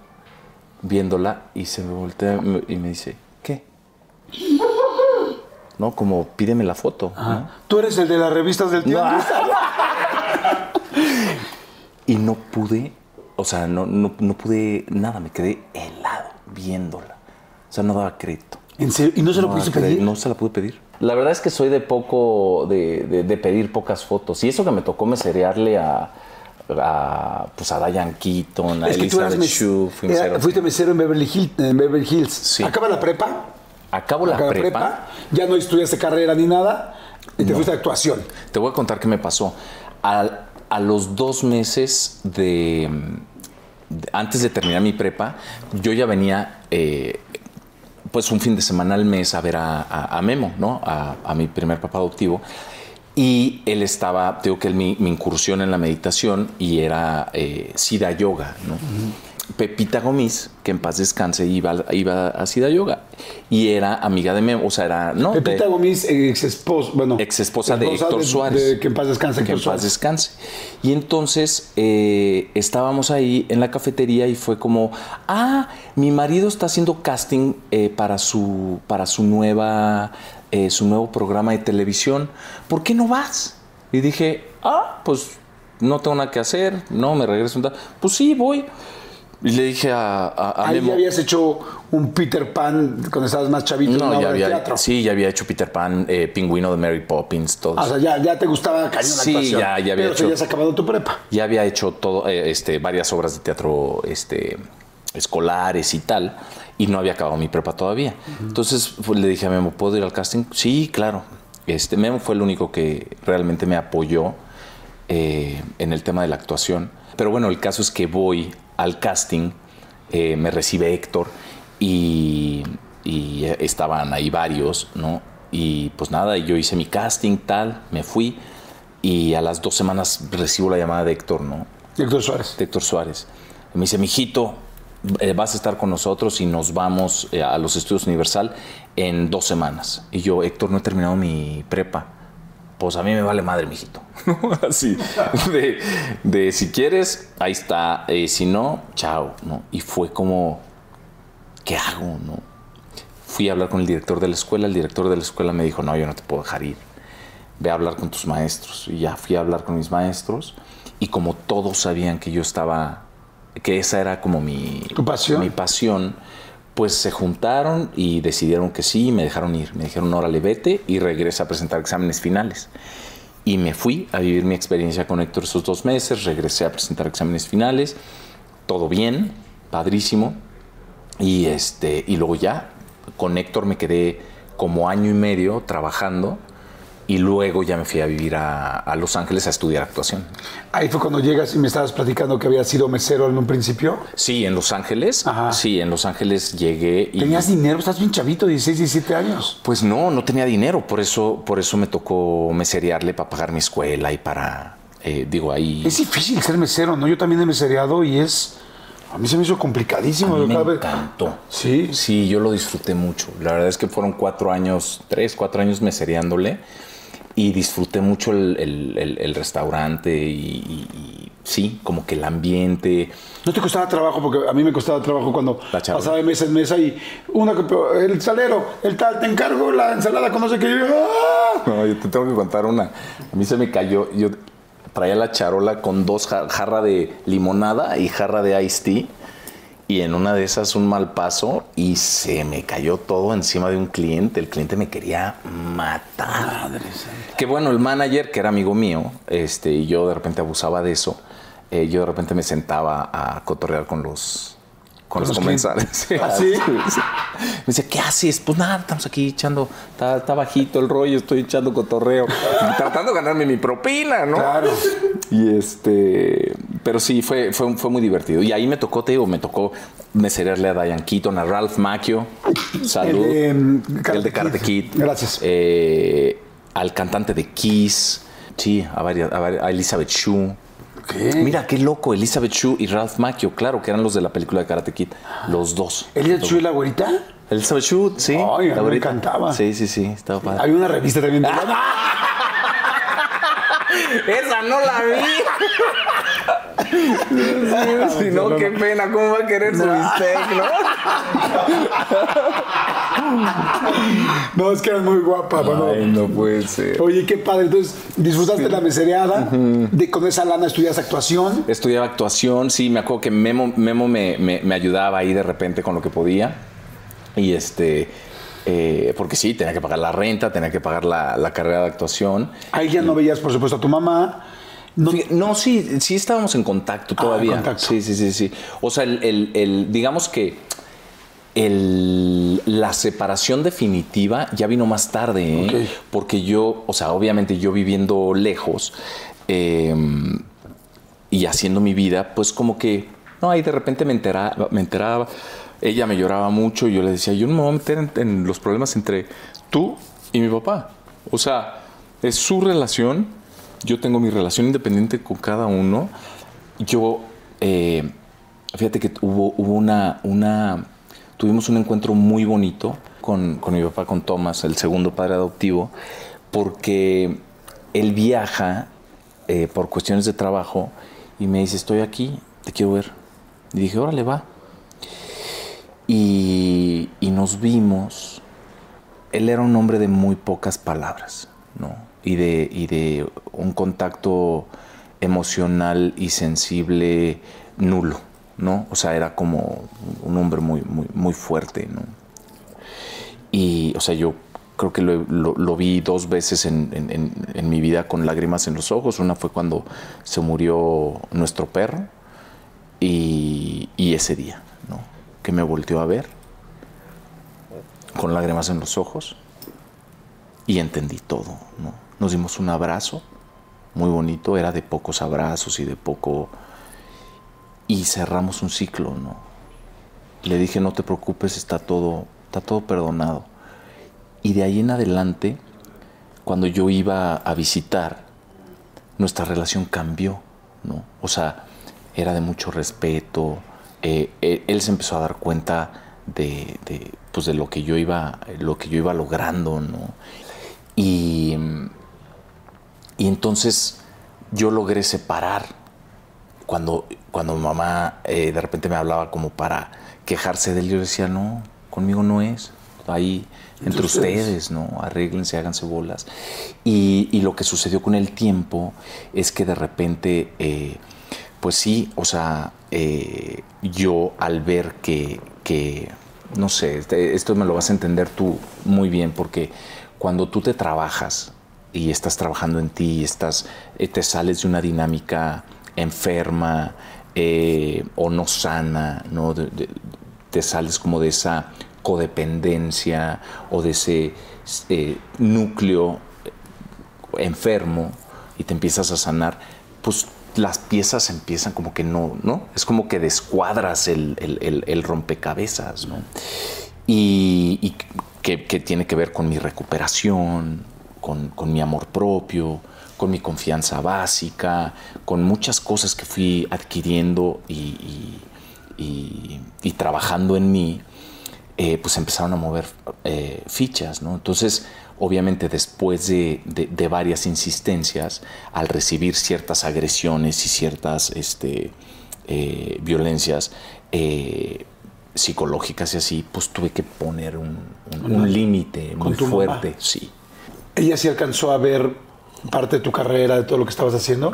viéndola y se me voltea y me dice. No, como pídeme la foto. ¿no? Tú eres el de las revistas del tianguis. Y no pude, o sea, no, no, no pude nada, me quedé helado viéndola. O sea, no daba crédito. ¿En serio? ¿Y no se lo No pudiste pedir? No se la pude pedir. La verdad es que soy de poco, de, de- de pedir pocas fotos. Y eso que me tocó meserearle a, a, pues a Diane Keaton, a Es que tú eras Elizabeth mes- Shue, fui era- mesero. fuiste mesero en Beverly, Hill- en Beverly Hills. Sí. ¿Acaba la prepa? Acabo la prepa. Ya no estudiaste carrera ni nada. Y te fuiste a actuación. Te voy a contar qué me pasó. A, a los dos meses de, de- Antes de terminar mi prepa, yo ya venía. eh, pues un fin de semana al mes a ver a, a- a Memo, ¿no? A, a mi primer papá adoptivo. Y él estaba, digo que él, mi, mi incursión en la meditación y era eh, Siddha Yoga, ¿no? Pepita Gomis, que en paz descanse, iba, iba a Siddha Yoga. Y era amiga de Memo, o sea, era, ¿no? De- Pepita Gomis, ex esposa, bueno. ex esposa de Héctor Suárez. de que en paz descanse, Que en paz descanse. Y entonces eh, estábamos ahí en la cafetería y fue como, ah, mi marido está haciendo casting eh, para, su, para su, nueva, eh, su nuevo programa de televisión. ¿Por qué no vas? Y dije, ah, pues no tengo nada que hacer, no, me regreso un Pues sí, voy. Y le dije a, a, a Ahí Memo- ya habías hecho un Peter Pan cuando estabas más chavito en una no, ya obra de había, teatro. sí, ya había hecho Peter Pan, eh, Pingüino de Mary Poppins, todo Ah, O sea, ya, ya te gustaba cañón la Sí, actuación. ya- ya había Pero hecho- ya habías acabado tu prepa. ya había hecho todo, eh, este, varias obras de teatro este, escolares y tal, y no había acabado mi prepa todavía. Entonces pues, le dije a Memo, ¿puedo ir al casting? Sí, claro. Este, Memo fue el único que realmente me apoyó eh, en el tema de la actuación. Pero bueno, el caso es que voy al casting, eh, me recibe Héctor y, y, estaban ahí varios, ¿no? Y pues nada, yo hice mi casting, tal, me fui y a las dos semanas recibo la llamada de Héctor, ¿no? Héctor Suárez. de Héctor Suárez. Me dice, mijito, eh, vas a estar con nosotros y nos vamos eh, a los estudios Universal en dos semanas. Y yo, Héctor, no he terminado mi prepa. Pues a mí me vale madre, mijito. Así, de, de si quieres, ahí está. eh, si no, chao, ¿no? Y fue como, ¿qué hago, no? Fui a hablar con el director de la escuela. El director de la escuela me dijo, no, yo no te puedo dejar ir ve a hablar con tus maestros. Y ya fui a hablar con mis maestros y como todos sabían que yo estaba, que esa era como mi, ¿Tu pasión? mi pasión, pues se juntaron y decidieron que sí me dejaron ir. Me dijeron, órale, vete y regresa a presentar exámenes finales. Y me fui a vivir mi experiencia con Héctor esos dos meses, regresé a presentar exámenes finales, todo bien, padrísimo. Y, este, y luego ya, con Héctor me quedé como año y medio trabajando y luego ya me fui a vivir a, a Los Ángeles a estudiar actuación. Ahí fue cuando llegas y me estabas platicando que había sido mesero en un principio. Sí, en Los Ángeles. Ajá. Sí, en Los Ángeles llegué y... Tenías dinero, estás bien chavito, 16, 17 años. Pues no, no tenía dinero, por eso, por eso me tocó meserearle para pagar mi escuela y para, eh, digo, ahí... Es difícil ser mesero, ¿no? Yo también he mesereado y es... A mí se me hizo A complicadísimo. mí me Cada vez- encantó. Sí. Sí, yo lo disfruté mucho. La verdad es que fueron cuatro años, tres, cuatro años mesereándole y disfruté mucho el, el- el- el restaurante y, y- y sí, como que el ambiente. ¿No te costaba trabajo? Porque a mí me costaba trabajo cuando pasaba de mesa en mesa y una que- el salero, el tal, te encargo la ensalada con no sé qué. ¡ah! No, yo te tengo que contar una. A mí se me cayó, yo traía la charola con dos jar- jarra de limonada y jarra de iced tea y en una de esas un mal paso y se me cayó todo encima de un cliente. El cliente me quería matar. Madre Que bueno, el manager, que era amigo mío, este, y yo de repente abusaba de eso, eh, yo de repente me sentaba a cotorrear con los con, los, comensales. ¿Ah, sí? Me decía, ¿qué haces? Pues nada, estamos aquí echando, está, bajito el rollo, estoy echando cotorreo, tratando de ganarme mi propina, ¿no? Claro. Y este, pero sí, fue, fue, fue muy divertido. Y ahí me tocó, te digo, me tocó mesererle a Diane Keaton, a Ralph Macchio, salud, El de, el de Karate Kid. Gracias. Eh, al cantante de Kiss, sí, a, varias, a, varias- a Elizabeth Shue. Mira, qué loco, Elizabeth Shue y Ralph Macchio, claro, que eran los de la película de Karate Kid, los dos. ¿Elliot Chu y la güerita? Elizabeth Shue, sí. Ay, la me güerita. encantaba. Sí, sí, sí, estaba padre. Hay una revista también. de- Esa no la vi. si no, qué pena, ¿cómo va a querer su bistec, no? No, es que eras muy guapa. bueno. no puede ser. Oye, qué padre. Entonces, disfrutaste la mesereada. de, con esa lana estudias actuación. Estudiaba actuación, sí, me acuerdo que Memo, Memo me, me- me ayudaba ahí de repente con lo que podía. Y este, eh, porque sí, tenía que pagar la renta, tenía que pagar la, la carrera de actuación. Ahí ya no veías, por supuesto, a tu mamá. No, sí, sí estábamos en contacto todavía. en contacto. Sí, sí, sí, sí. O sea, el, el- el- digamos que el- la separación definitiva ya vino más tarde, ¿eh? Porque yo, o sea, obviamente yo viviendo lejos eh, y haciendo mi vida, pues como que, no, ahí de repente me enteraba, me enteraba, ella me lloraba mucho y yo le decía, yo no me voy a meter en, en los problemas entre tú y mi papá. O sea, es su relación, yo tengo mi relación independiente con cada uno. Yo, eh, fíjate que hubo, una, una, tuvimos un encuentro muy bonito con, con mi papá, con Tomás, el segundo padre adoptivo, porque él viaja eh, por cuestiones de trabajo y me dice, estoy aquí, te quiero ver. Y dije, órale, va. Y, y nos vimos. Él era un hombre de muy pocas palabras, ¿no? Y de, y de un contacto emocional y sensible nulo, ¿no? O sea, era como un hombre muy, muy, muy fuerte, ¿no? Y, o sea, yo creo que lo, lo- vi dos veces en- en mi vida con lágrimas en los ojos. Una fue cuando se murió nuestro perro y, y ese día, ¿no? Que me volteó a ver con lágrimas en los ojos y entendí todo, ¿no? Nos dimos un abrazo muy bonito, era de pocos abrazos y de poco... Y cerramos un ciclo, ¿no? Le dije, no te preocupes, está todo, está todo perdonado. Y de ahí en adelante, cuando yo iba a visitar, nuestra relación cambió, ¿no? O sea, era de mucho respeto. eh, él, él se empezó a dar cuenta de, pues de lo que yo iba, lo que yo iba logrando, ¿no? Y, y entonces yo logré separar cuando, cuando mi mamá eh, de repente me hablaba como para quejarse de él, yo decía, no, conmigo no es. Ahí entre ustedes, ¿no? Arréglense, háganse bolas. Y, y lo que sucedió con el tiempo es que de repente, eh, pues sí, o sea, eh, yo al ver que, que, no sé, este- esto me lo vas a entender tú muy bien, porque cuando tú te trabajas y estás trabajando en ti estás, eh, te sales de una dinámica enferma eh, o no sana, ¿no? Te sales como de esa codependencia o de ese eh, núcleo enfermo y te empiezas a sanar, pues las piezas empiezan como que no, ¿no? Es como que descuadras el, el- rompecabezas, ¿no? Y, y que tiene que ver con mi recuperación, con, con mi amor propio, con mi confianza básica, con muchas cosas que fui adquiriendo y, y- y- y trabajando en mí, eh, pues empezaron a mover eh, fichas, ¿no? Entonces, obviamente después de, de- de varias insistencias, al recibir ciertas agresiones y ciertas este, eh, violencias psicológicas y así, pues tuve que poner un, un- un límite muy mamá. fuerte, sí. ¿Ella sí alcanzó a ver parte de tu carrera, de todo lo que estabas haciendo?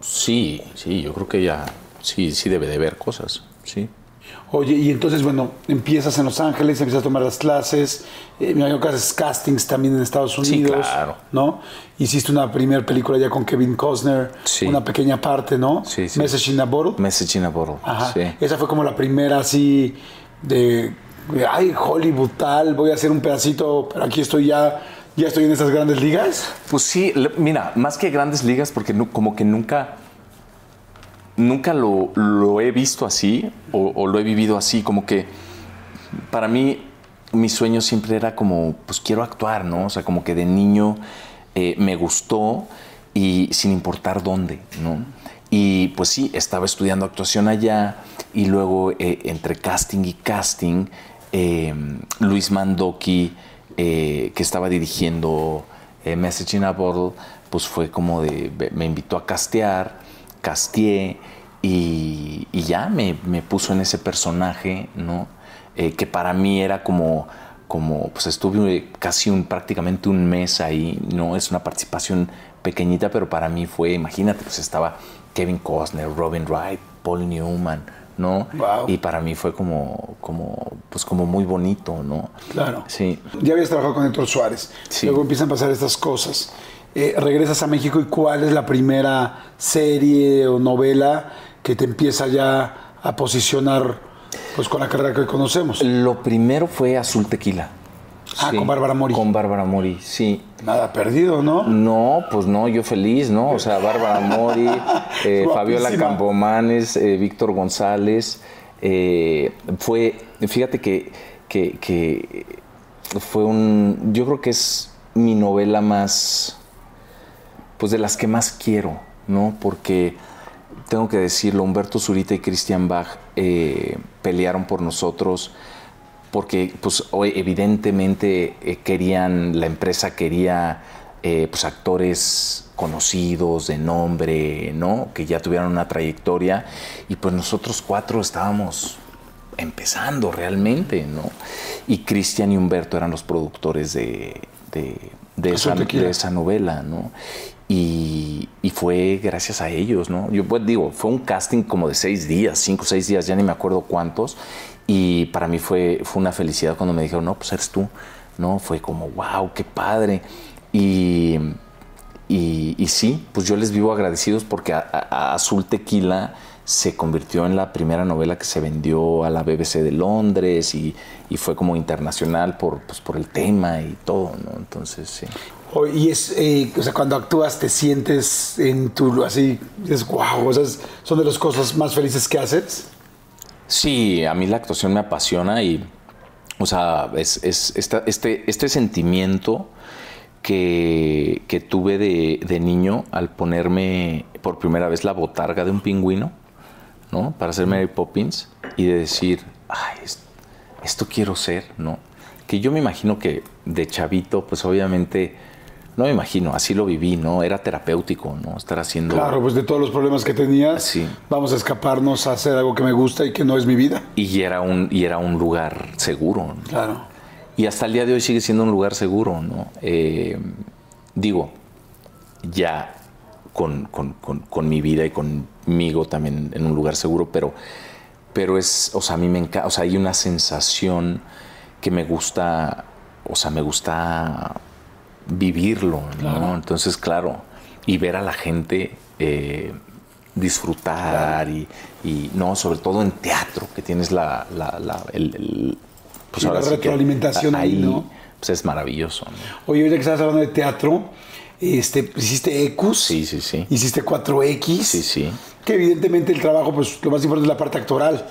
Sí, sí, yo creo que ella sí, sí debe de ver cosas, sí. Oye, y entonces, bueno, empiezas en Los Ángeles, empiezas a tomar las clases, eh, me imagino que haces castings también en Estados Sí, Unidos, claro. ¿no? Hiciste una primera película ya con Kevin Costner, Sí. una pequeña parte, ¿no? Sí, sí. Message in a Bottle. Message in a Bottle. Ajá. Sí. Esa fue como la primera así de, de, ay, Hollywood tal, voy a hacer un pedacito, pero aquí estoy ya, ya estoy en estas grandes ligas. Pues sí, mira, más que grandes ligas, porque como que nunca, nunca lo, he visto así o, o lo he vivido así, como que para mí mi sueño siempre era como, pues quiero actuar, ¿no? O sea, como que de niño eh, me gustó y sin importar dónde, ¿no? Y pues sí, estaba estudiando actuación allá y luego eh, entre casting y casting, eh, Luis Mandoki, eh, que estaba dirigiendo eh, Message in a Bottle, pues fue como de, me invitó a castear, casteé y, ya me, me puso en ese personaje, ¿no? Eh, que para mí era como, como, pues estuve casi un, prácticamente un mes ahí, ¿no? Es una participación pequeñita, pero para mí fue, imagínate, pues estaba Kevin Costner, Robin Wright, Paul Newman, ¿no? Wow. Y para mí fue como, como, pues como muy bonito, ¿no? Claro. Sí. Ya habías trabajado con Héctor Suárez. Sí. Luego empiezan a pasar estas cosas. Eh, regresas a México y ¿cuál es la primera serie o novela que te empieza ya a posicionar pues con la carrera que hoy conocemos? Lo primero fue Azul Tequila. Ah, con Bárbara Mori. Con Bárbara Mori, sí. Nada perdido, ¿no? No, pues no, yo feliz, ¿no? O sea, Bárbara Mori, eh, Fabiola. Campomanes, eh, Víctor González. eh, fue, fíjate que, que, que fue un, yo creo que es mi novela más, pues de las que más quiero, ¿no? Porque tengo que decirlo, Humberto Zurita y Christian Bach eh, pelearon por nosotros porque pues hoy evidentemente eh, querían, la empresa quería eh, pues actores conocidos, de nombre, ¿no? Que ya tuvieran una trayectoria y pues nosotros cuatro estábamos empezando realmente, ¿no? Y Cristian y Humberto eran los productores de, de, de esa, de esa novela, ¿no? Y, y fue gracias a ellos, ¿no? Yo pues digo, fue un casting como de seis días, cinco seis días, ya ni me acuerdo cuántos. Y para mí fue, fue una felicidad cuando me dijeron, no, pues eres tú, ¿no? Fue como, wow, qué padre. Y, y, sí, pues yo les vivo agradecidos porque a- Azul Tequila se convirtió en la primera novela que se vendió a la BBC de Londres y, y fue como internacional por, pues, por el tema y todo, ¿no? Entonces, sí. Y es, eh, o sea, cuando actúas te sientes en tu, así, es wow, o son de las cosas más felices que haces. Sí, a mí la actuación me apasiona y, o sea, es, es esta- este, este sentimiento que, que tuve de, de niño al ponerme por primera vez la botarga de un pingüino, ¿no? Para hacer Mary Poppins y de decir, ay, es- esto quiero ser, ¿no? Que yo me imagino que de chavito, pues obviamente, no me imagino, así lo viví, ¿no? Era terapéutico, ¿no? Estar haciendo... Claro, pues de todos los problemas que tenías, Sí. vamos a escaparnos a hacer algo que me gusta y que no es mi vida. Y era un, y era un lugar seguro, ¿no? Claro. Y hasta el día de hoy sigue siendo un lugar seguro, ¿no? Eh, digo, ya con, con- con- con mi vida y conmigo también en un lugar seguro, pero, pero es, o sea, a mí me encanta, o sea, hay una sensación que me gusta, o sea, me gusta vivirlo, ¿no? Entonces, claro, y ver a la gente eh, disfrutar y, y, no, sobre todo en teatro, que tienes la, la- la- el, el- pues Sí, la ahora sí que retroalimentación ahí, ¿no? Pues es maravilloso, ¿no? Oye, ahorita que estabas hablando de teatro, este, hiciste Ecus. Sí, sí, sí. Hiciste 4X. Sí, sí. Que evidentemente el trabajo, pues lo más importante es la parte actoral.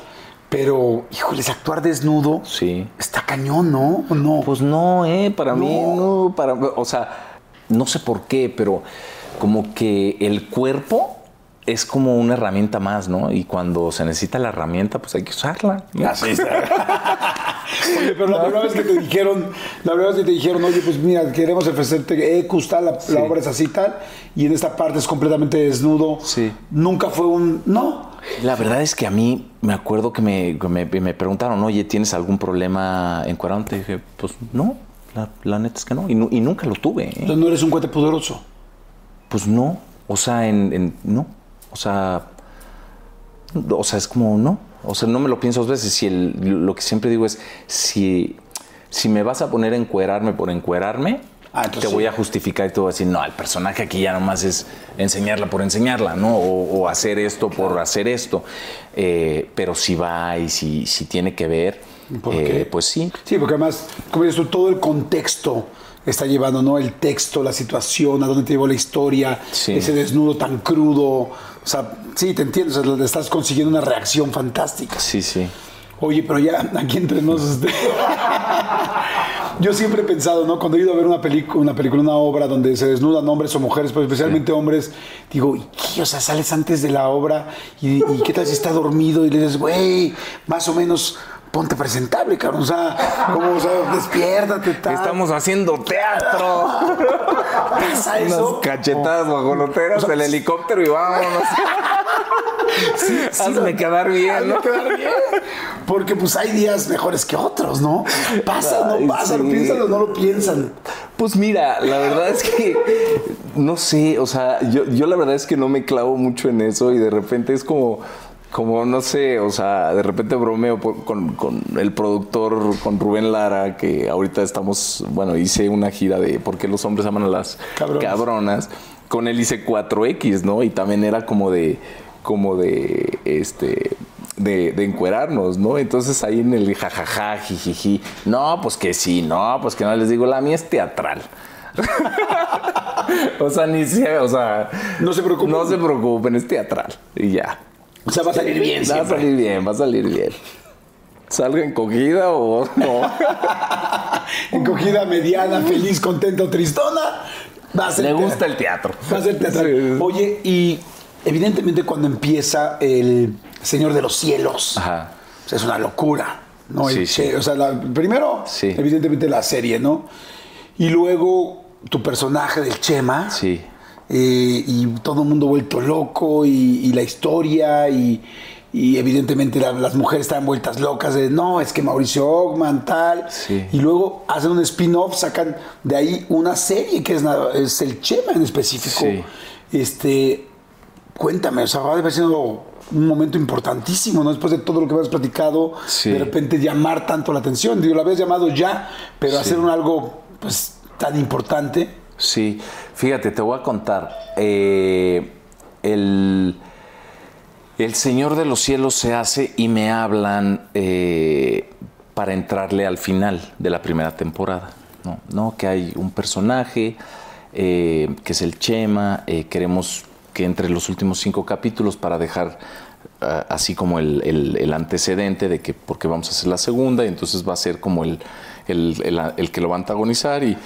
Pero, híjoles, actuar desnudo Sí. está cañón, ¿no? ¿O no? Pues no, eh, para mí No. para, o sea, no sé por qué, pero como que el cuerpo es como una herramienta más, ¿no? Y cuando se necesita la herramienta, pues hay que usarla. ¿no? Así está. Oye, pero la primera vez que te dijeron, la primera vez que te dijeron, oye, pues mira, queremos ofrecerte Ecus, tal, la, la obra es así, tal, y en esta parte es completamente desnudo. Sí. Nunca fue un, no. La verdad es que a mí me acuerdo que me, me- me preguntaron, oye, ¿tienes algún problema encuadrado? Te dije, pues no, la, la neta es que no. Y, y nunca lo tuve. ¿eh? Entonces no eres un cuate poderoso. Pues no, o sea, en, en- no, o sea, o sea, es como no, O sea, no me lo pienso dos veces. Si el- lo que siempre digo es, si, si me vas a poner a encuerarme por encuerarme, Ah, entonces te voy a justificar y te voy a decir, no, el personaje aquí ya nomás es enseñarla por enseñarla, ¿no? O, o hacer esto por hacer esto. Eh, pero si va y si, si tiene que ver, ¿Por eh, pues sí. Sí, porque además, como dices tú, todo el contexto está llevando, ¿no? El texto, la situación, a dónde te llevó la historia, Sí. ese desnudo tan crudo. O sea, sí, te entiendo, o sea, le estás consiguiendo una reacción fantástica. Sí, sí. Oye, pero ya aquí entre nos. Yo siempre he pensado, ¿no? Cuando he ido a ver una película, una película, una obra donde se desnudan hombres o mujeres, pero especialmente hombres, digo, ¿y qué? O sea, sales antes de la obra y, y qué tal si está dormido y le dices, güey, más o menos ponte presentable, cabrón. O sea, como, o sea, despiértate, tal. Estamos haciendo teatro. Pasa eso. Unas cachetadas guajoloteras del helicóptero y vámonos. Hazme quedar bien, Hazme ¿no? quedar bien. Porque pues hay días mejores que otros, ¿no? Pasa, Ay, no pasa, lo sí. piensan o no lo piensan. Pues mira, la verdad es que no sé, o sea, yo, yo la verdad es que no me clavo mucho en eso y de repente es como, como no sé, o sea, de repente bromeo con, con el productor, con Rubén Lara, que ahorita estamos, bueno, hice una gira de por qué los hombres aman a las Cabronas. cabronas. Con él hice 4X, ¿no? Y también era como de, como de, este, de, de encuerarnos, ¿no? Entonces ahí en el jajaja, jijiji, no, pues que sí, no, pues que no les digo, la mía es teatral. o sea, ni se, o sea, No se preocupen. No se preocupen, es teatral y ya. O sea, va a salir bien Va a salir bien, va a salir bien. Salga encogida o no. encogida, mediana, feliz, contenta o tristona, va a ser Le gusta el teatro. Va a ser teatral. Sí. Oye, y evidentemente cuando empieza el Señor de los Cielos, Ajá. o sea, es una locura, ¿no? El Sí, O sea, la- primero, Sí. evidentemente la serie, ¿no? Y luego tu personaje del Chema. Sí. Eh, y todo el mundo vuelto loco y, y la historia y, y evidentemente la- las mujeres están vueltas locas de no, es que Mauricio Ogman tal Sí. y luego hacen un spin-off, sacan de ahí una serie que es, es el Chema en específico. Sí. Este, cuéntame, o sea, va a haber sido un momento importantísimo, ¿no? Después de todo lo que has platicado, Sí. de repente llamar tanto la atención. Digo, lo habías llamado ya, pero hacer un algo pues tan importante. Sí, fíjate, te voy a contar. Eh, el, el Señor de los Cielos se hace y me hablan eh, para entrarle al final de la primera temporada. No, No, que hay un personaje eh, que es el Chema, eh, queremos que entre los últimos cinco capítulos para dejar ah, así como el, el- antecedente de que porque vamos a hacer la segunda y entonces va a ser como el- el que lo va a antagonizar y,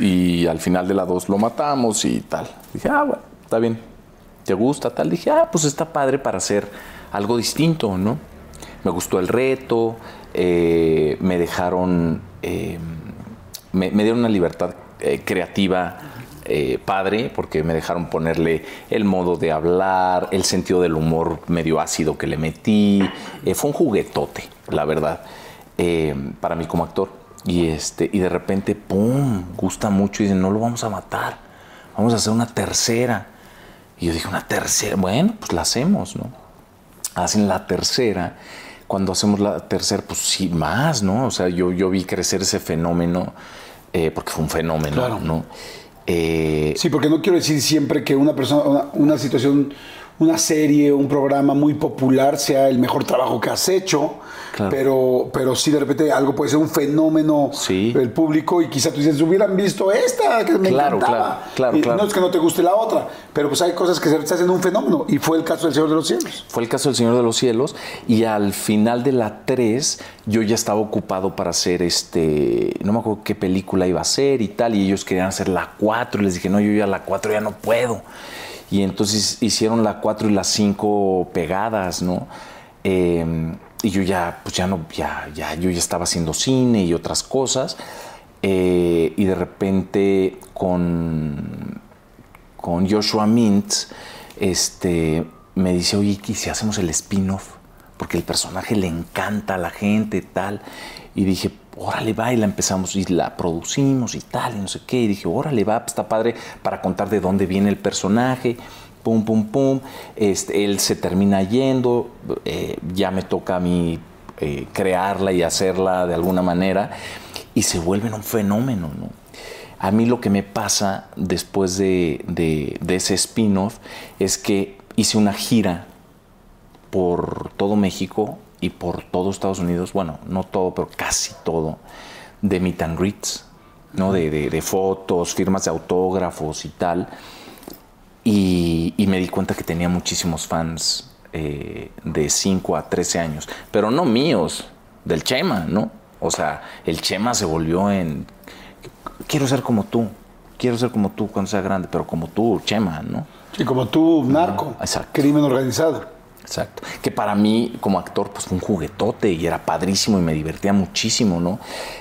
y al final de la dos lo matamos y tal. Dije, ah, bueno, está bien. ¿Te gusta tal? Dije, ah, pues está padre para hacer algo distinto, ¿no? Me gustó el reto, eh, me dejaron, eh, me, dieron una libertad eh, creativa padre, porque me dejaron ponerle el modo de hablar, el sentido del humor medio ácido que le metí. Fue un juguetote, la verdad, para mí como actor. Y, este, y de repente, ¡pum!, gusta mucho y dicen, no lo vamos a matar, vamos a hacer una tercera. Y yo dije, una tercera, bueno, pues la hacemos, ¿no? Hacen la tercera. Cuando hacemos la tercera, pues sí, más, ¿no? O sea, yo, yo vi crecer ese fenómeno, eh, porque fue un fenómeno, Claro. ¿no? Eh, Sí, porque no quiero decir siempre que una persona, una, una situación, una serie, un programa muy popular sea el mejor trabajo que has hecho, Claro. pero, pero sí de repente algo puede ser un fenómeno Sí. del público y quizá tú dices, hubieran visto esta que me Claro, encantaba. claro, claro, Y claro. No es que no te guste la otra, pero pues hay cosas que se hacen un fenómeno y fue el caso del Señor de los Cielos. Fue el caso del Señor de los Cielos y al final de la 3 yo ya estaba ocupado para hacer este, no me acuerdo qué película iba a hacer y tal, y ellos querían hacer la 4 y les dije, no, yo ya la 4 ya no puedo. Y entonces hicieron la 4 y la 5 pegadas, ¿no? Eh, y yo ya, pues ya no, ya, ya, yo ya estaba haciendo cine y otras cosas. eh, y de repente con con Joshua Mintz, este, me dice, oye, ¿y si hacemos el spin-off? Porque el personaje le encanta a la gente, tal. Y dije, órale, va, y la empezamos y la producimos y tal, y no sé qué. Y dije, órale, va, pues está padre para contar de dónde viene el personaje. pum, pum, pum. Este, él se termina yendo, eh, ya me toca a mí eh, crearla y hacerla de alguna manera, y se vuelven un fenómeno, ¿no? A mí lo que me pasa después de, de ese spin-off es que hice una gira por todo México y por todo Estados Unidos, bueno, no todo, pero casi todo, de meet and greets, ¿no? de, de, fotos, firmas de autógrafos y tal. Y, y, me di cuenta que tenía muchísimos fans eh, de 5 a 13 años, pero no míos, del Chema, ¿no? O sea, el Chema se volvió en, quiero ser como tú, quiero ser como tú cuando sea grande, pero como tú, Chema, ¿no? Sí, como tú, narco, Exacto. crimen organizado. Exacto. Que para mí, como actor, pues fue un juguetote y era padrísimo y me divertía muchísimo, ¿no?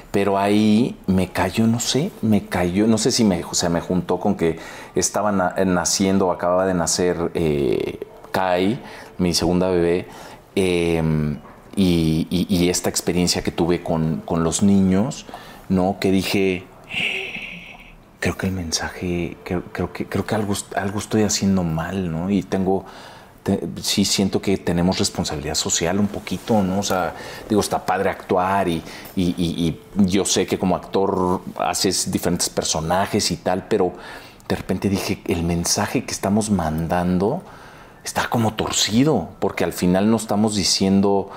Pero ahí me cayó, no sé, me cayó, no sé si me, me juntó con que estaba naciendo, acababa de nacer eh, Kai, mi segunda bebé, em, y, esta experiencia que tuve con, los niños, ¿no? Que dije, creo que el mensaje, creo, que, creo que algo, algo estoy haciendo mal, ¿no? Y tengo sí siento que tenemos responsabilidad social un poquito, ¿no? O sea, digo, está padre actuar y, yo sé que como actor haces diferentes personajes y tal, pero de repente dije, el mensaje que estamos mandando está como torcido, porque al final no estamos diciendo,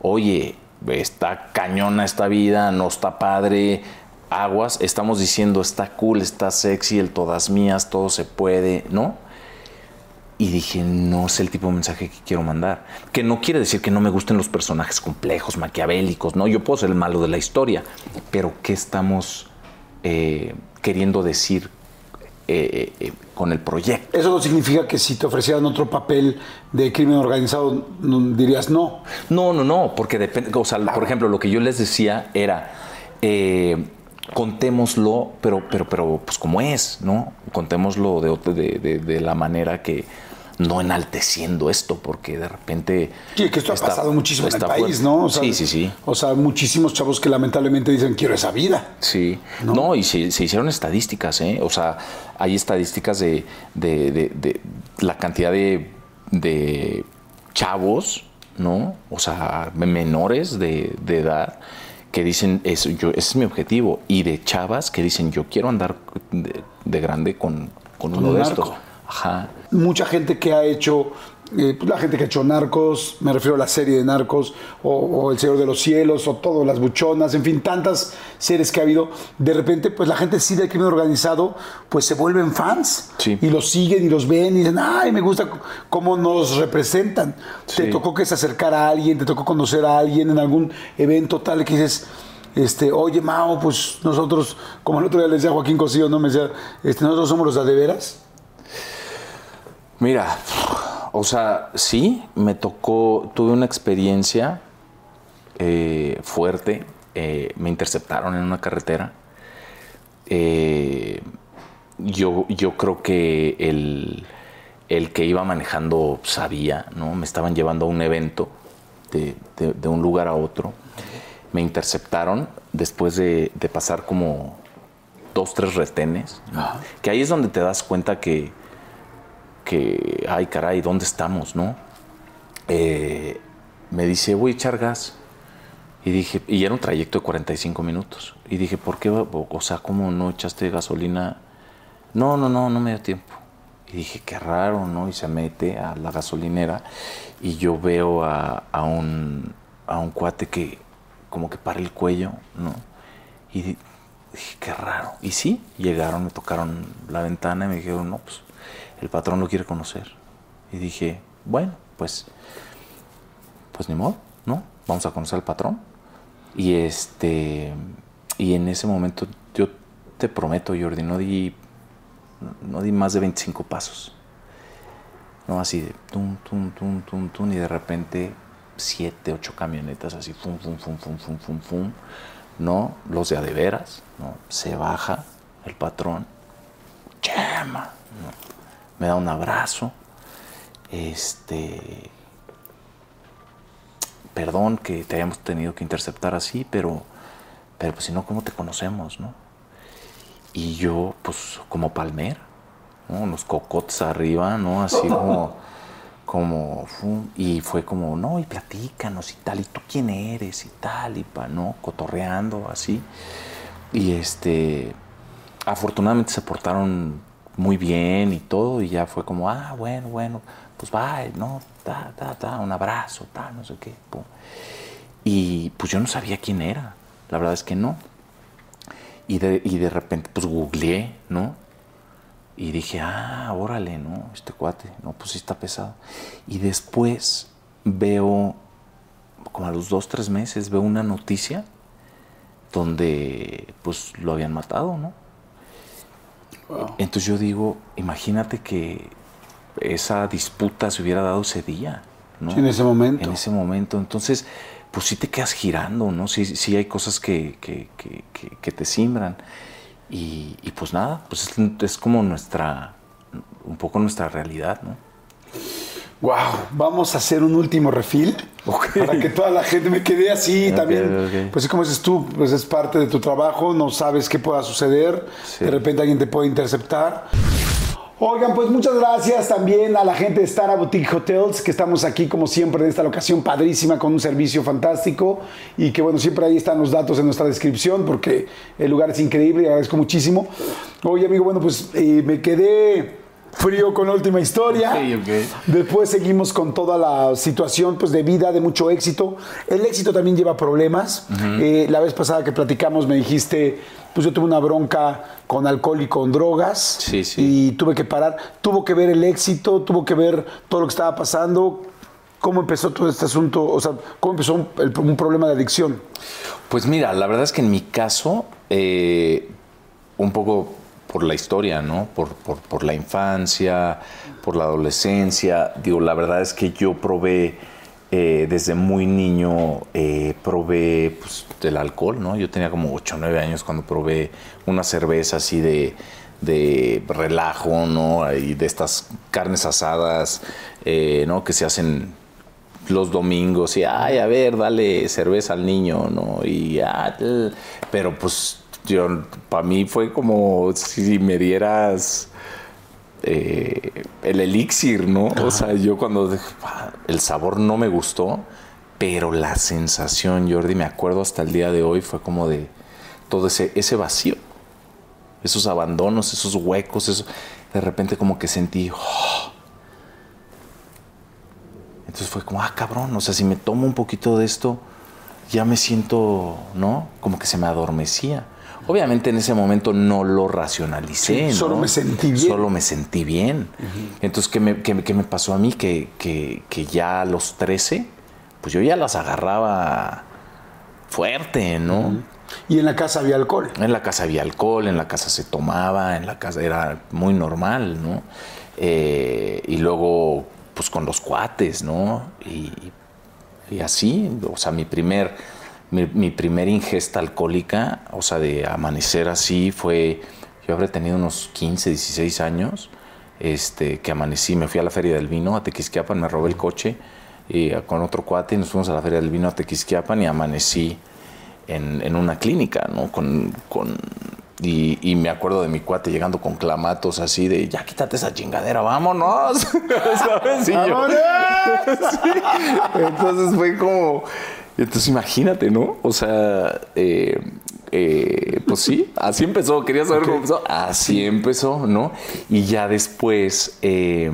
oye, está cañona esta vida, no está padre, aguas, estamos diciendo, está cool, está sexy, el todas mías, todo se puede, ¿no? Y dije, no es el tipo de mensaje que quiero mandar. Que no quiere decir que no me gusten los personajes complejos, maquiavélicos, ¿no? Yo puedo ser el malo de la historia, pero ¿qué estamos eh, queriendo decir eh, eh, con el proyecto? Eso no significa que si te ofrecieran otro papel de crimen organizado, dirías no. No, no, no, porque depende, o sea, por ejemplo, lo que yo les decía era contémoslo, pero, pero, pero, pues como es, ¿no? Contémoslo de, de la manera que, no enalteciendo esto, porque de repente. Sí, que esto ha pasado muchísimo en el país, ¿no? sí, sí, sí. O sea, muchísimos chavos que lamentablemente dicen quiero esa vida. Sí. No, y se, hicieron estadísticas, ¿eh? O sea, hay estadísticas de, de, la cantidad de, de chavos, ¿no? O sea, menores de, edad que dicen eso, yo, ese es mi objetivo. Y de chavas que dicen yo quiero andar de, grande con, con uno de estos. Ajá. Mucha gente que ha hecho, eh, pues, la gente que ha hecho Narcos, me refiero a la serie de Narcos, o, El Señor de los Cielos, o todo, Las Buchonas, en fin, tantas series que ha habido, de repente, pues la gente sí del crimen organizado, pues se vuelven fans y los siguen y los ven y dicen, ay, me gusta cómo nos representan. Te tocó que se acercara a alguien, te tocó conocer a alguien en algún evento tal que dices, este, oye Mao, pues nosotros, como el otro día le decía Joaquín Cosío, ¿no? Me decía, este, nosotros somos los de veras. Mira, o sea, sí, me tocó, tuve una experiencia eh, fuerte. Eh, me interceptaron en una carretera. Eh, yo, yo creo que el, que iba manejando sabía, ¿no? Me estaban llevando a un evento de, un lugar a otro. Me interceptaron después de, pasar como dos, tres retenes. Que ahí es donde te das cuenta que que, ay caray, ¿dónde estamos, no? Eh, me dice, voy a echar gas. Y dije, y era un trayecto de 45 minutos. Y dije, ¿por qué? O sea, ¿cómo no echaste gasolina? No, no, no, no me dio tiempo. Y dije, qué raro, ¿no? Y se mete a la gasolinera y yo veo a, a, un, a un cuate que como que para el cuello, ¿no? Y dije, qué raro. Y sí, llegaron, me tocaron la ventana y me dijeron, no, pues el patrón lo quiere conocer. Y dije, bueno, pues, pues ni modo, ¿no? Vamos a conocer al patrón. Y este, y en ese momento yo te prometo, Jordi, no di, no di más de 25 pasos. No así de tum, tum, tum, tum, tum, y de repente siete, ocho camionetas así, fum, fum, fum, fum, fum, fum, fum, ¿no? Los de veras, ¿no? Se baja el patrón, chema, ¿no? Me da un abrazo. Este, perdón que te hayamos tenido que interceptar así, pero, pero pues si no, ¿cómo te conocemos, no? Y yo, pues como Palmer, ¿no? Unos cocotes arriba, ¿no? Así como, como, y fue como, no, y platícanos y tal, y tú quién eres y tal, y pa, ¿no? Cotorreando, así. Y este, afortunadamente se portaron muy bien y todo, y ya fue como, ah, bueno, bueno, pues bye, ¿no? Ta, ta, ta, un abrazo, tal, no sé qué. Y pues yo no sabía quién era, la verdad es que no. Y de, y de repente, pues googleé, ¿no? Y dije, ah, órale, ¿no? Este cuate, no, pues sí está pesado. Y después veo, como a los dos, tres meses, veo una noticia donde, pues, lo habían matado, ¿no? Entonces yo digo, imagínate que esa disputa se hubiera dado ese día, ¿no? Sí, en ese momento. En ese momento. Entonces, pues sí te quedas girando, ¿no? Sí, sí hay cosas que, que, que- que- que te simbran. Y, y pues nada, pues es, es como nuestra, un poco nuestra realidad, ¿no? Wow, vamos a hacer un último refil para que toda la gente me quede así también. Pues como dices tú, pues es parte de tu trabajo, no sabes qué pueda suceder, Sí. de repente alguien te puede interceptar. Oigan, pues muchas gracias también a la gente de Stara Boutique Hotels, que estamos aquí como siempre en esta locación padrísima con un servicio fantástico y que bueno, siempre ahí están los datos en nuestra descripción porque el lugar es increíble y agradezco muchísimo. Oye amigo, bueno, pues eh, me quedé frío con la última historia. Ok, ok. Después seguimos con toda la situación pues, de vida, de mucho éxito. El éxito también lleva problemas. Eh, la vez pasada que platicamos me dijiste, pues yo tuve una bronca con alcohol y con drogas. Sí, sí. Y tuve que parar. Tuvo que ver el éxito, tuvo que ver todo lo que estaba pasando. ¿Cómo empezó todo este asunto? O sea, ¿cómo empezó un, el- un problema de adicción? Pues mira, la verdad es que en mi caso, eh, un poco por la historia, ¿no? Por, por- por la infancia, por la adolescencia. Digo, la verdad es que yo probé eh, desde muy niño, eh, probé pues, del alcohol, ¿no? Yo tenía como 8 o 9 años cuando probé una cerveza así de, de relajo, ¿no? Y de estas carnes asadas, eh, ¿no? Que se hacen los domingos y ay a ver dale cerveza al niño no y ah, pero pues yo para mí fue como si me dieras eh, el elixir no o sea yo cuando dije, "Ah", el sabor no me gustó pero la sensación Jordi me acuerdo hasta el día de hoy fue como de todo ese ese vacío esos abandonos esos huecos eso de repente como que sentí "Oh". Entonces fue como, ah, cabrón, o sea, si me tomo un poquito de esto, ya me siento, ¿no? Como que se me adormecía. Obviamente en ese momento no lo racionalicé. Sí, solo ¿no? me sentí bien. Solo me sentí bien. Entonces, ¿qué me, qué qué me pasó a mí? Que, que- que ya a los 13, pues yo ya las agarraba fuerte, ¿no? Y en la casa había alcohol. En la casa había alcohol, en la casa se tomaba, en la casa era muy normal, ¿no? Eh, y luego, pues con los cuates, ¿no? Y, y así, o sea, mi primer, mi, mi primer ingesta alcohólica, o sea, de amanecer así, fue, yo habré tenido unos 15, 16 años, este, que amanecí, me fui a la Feria del Vino, a Tequisquiapan, me robé el coche y, con otro cuate y nos fuimos a la Feria del Vino a Tequisquiapan y amanecí en, en una clínica, ¿no? Con, con- y, y me acuerdo de mi cuate llegando con clamatos así de, ya quítate esa chingadera, vámonos. ¿Sabes? Y yo- Sí. Entonces fue como, entonces imagínate, ¿no? O sea, eh, eh, pues sí, así empezó. Quería saber cómo empezó. Así empezó, ¿no? Y ya después, eh,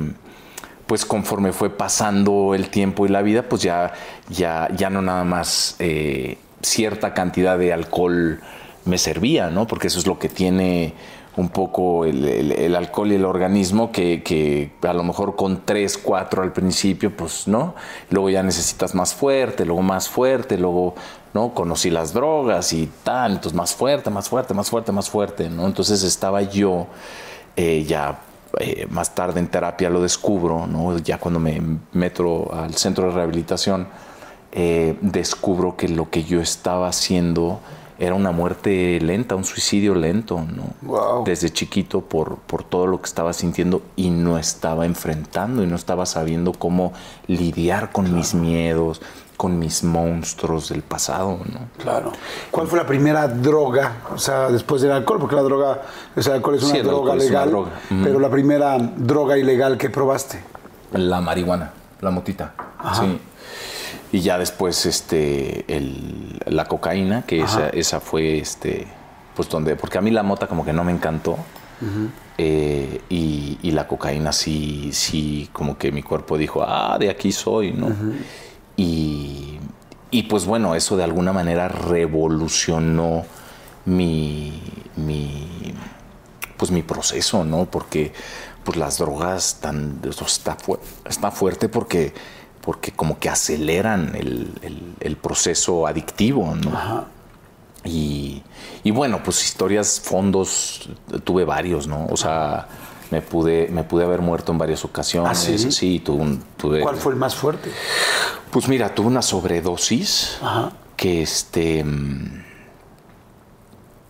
pues conforme fue pasando el tiempo y la vida, pues ya, ya, ya no nada más eh, cierta cantidad de alcohol me servía, ¿no? Porque eso es lo que tiene un poco el, alcohol y el organismo, que, que a lo mejor con 3, 4 al principio, pues no. Luego ya necesitas más fuerte, luego más fuerte, luego, ¿no? Conocí las drogas y tal, entonces más fuerte, más fuerte, más fuerte, más fuerte, ¿no? Entonces estaba yo eh, ya eh, más tarde en terapia lo descubro, ¿no? ya cuando me meto al centro de rehabilitación, eh, descubro que lo que yo estaba haciendo era una muerte lenta, un suicidio lento, ¿no? Wow. Desde chiquito por, por todo lo que estaba sintiendo y no estaba enfrentando y no estaba sabiendo cómo lidiar con mis miedos, con mis monstruos del pasado, ¿no? Claro. ¿Cuál fue la primera droga? O sea, después del alcohol, porque la droga, o sea, el alcohol es una Sí, droga una legal, droga. Pero la primera droga ilegal que probaste. La marihuana, la motita. Sí. Y ya después este el- la cocaína, que esa, esa fue este pues donde porque a mí la mota como que no me encantó. Eh, y, y la cocaína sí, sí, como que mi cuerpo dijo, ah, de aquí soy, ¿no? y, y pues bueno, eso de alguna manera revolucionó mi, mi, pues mi proceso, ¿no? Porque pues las drogas tan, está, fu- está fuerte porque, porque como que aceleran el, el- el proceso adictivo, ¿no? Y, y bueno, pues historias, fondos, tuve varios, ¿no? O sea, me pude, me pude haber muerto en varias ocasiones. ¿Ah, sí? tuve, un- tuve ¿Cuál fue el más fuerte? pues mira, tuve una sobredosis Ajá. que este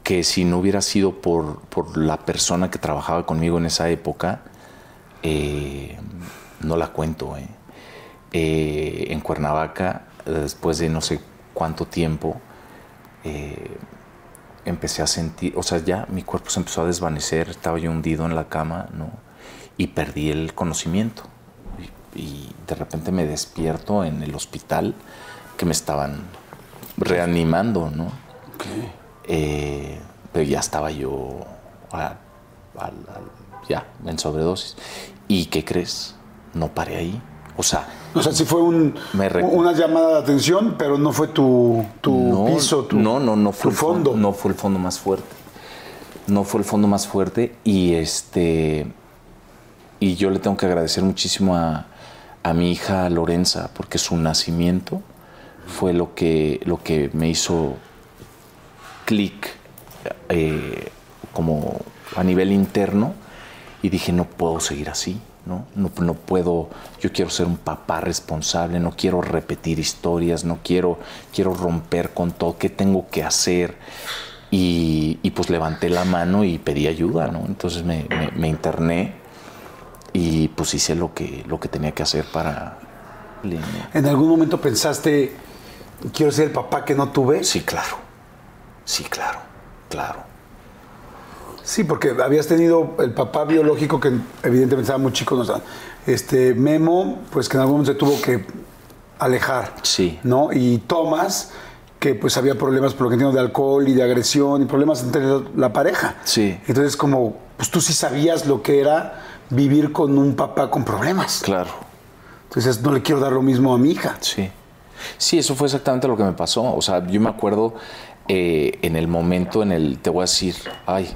que si no hubiera sido por, por la persona que trabajaba conmigo en esa época, eh, no la cuento. eh. Eh, en Cuernavaca, después de no sé cuánto tiempo, eh, empecé a sentir, o sea, ya mi cuerpo se empezó a desvanecer, estaba yo hundido en la cama, ¿no? Y perdí el conocimiento. Y, y de repente me despierto en el hospital que me estaban reanimando, ¿no? Eh, pero ya estaba yo a- ya en sobredosis. ¿Y qué crees? No paré ahí. O sea, O sea, sí fue un, una llamada de atención, pero no fue tu, tu no, piso, tu, no, no, no fue tu el fon- fondo. No fue el fondo más fuerte. No fue el fondo más fuerte y este y yo le tengo que agradecer muchísimo a, a mi hija Lorenza porque su nacimiento fue lo que lo que me hizo clic eh, como a nivel interno y dije no puedo seguir así ¿no? No, no puedo yo quiero ser un papá responsable no quiero repetir historias no quiero quiero romper con todo qué tengo que hacer y, y, pues levanté la mano y pedí ayuda no entonces me, me- me interné y pues hice lo que lo que tenía que hacer para ¿En algún momento pensaste, quiero ser el papá que no tuve? sí claro sí claro claro Sí, porque habías tenido el papá biológico que evidentemente estaba muy chico, ¿no? O sea, este Memo, pues que en algún momento se tuvo que alejar, Sí. ¿no? Y Tomás, que pues había problemas por lo que entiendo de alcohol y de agresión y problemas entre la pareja. Sí. Entonces como, pues tú sí sabías lo que era vivir con un papá con problemas. claro Entonces no le quiero dar lo mismo a mi hija. Sí. Sí, eso fue exactamente lo que me pasó. O sea, yo me acuerdo eh, en el momento en el, te voy a decir, ay.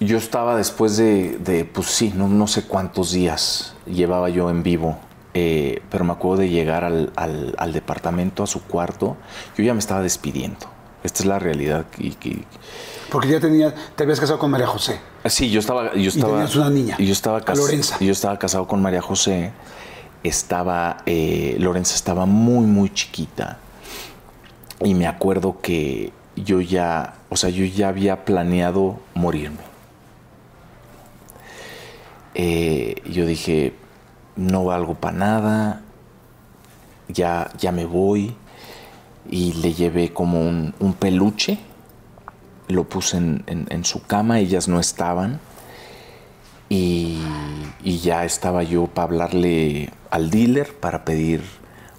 Yo estaba después de, de, pues sí, no, no sé cuántos días llevaba yo en vivo, eh, pero me acuerdo de llegar al, al- al departamento, a su cuarto, yo ya me estaba despidiendo. Esta es la realidad. Y, que- Porque ya tenía, te habías casado con María José. Sí, yo estaba, yo estaba. tenías una niña, y Yo estaba cas- Lorenza. y Yo estaba casado con María José. Estaba, eh, Lorenza estaba muy, muy chiquita. Y me acuerdo que yo ya, o sea, yo ya había planeado morirme. Eh, yo dije, no valgo para nada, ya, ya me voy. Y le llevé como un, un peluche lo puse en, en- en su cama, ellas no estaban. Y, y ya estaba yo para hablarle al dealer para pedir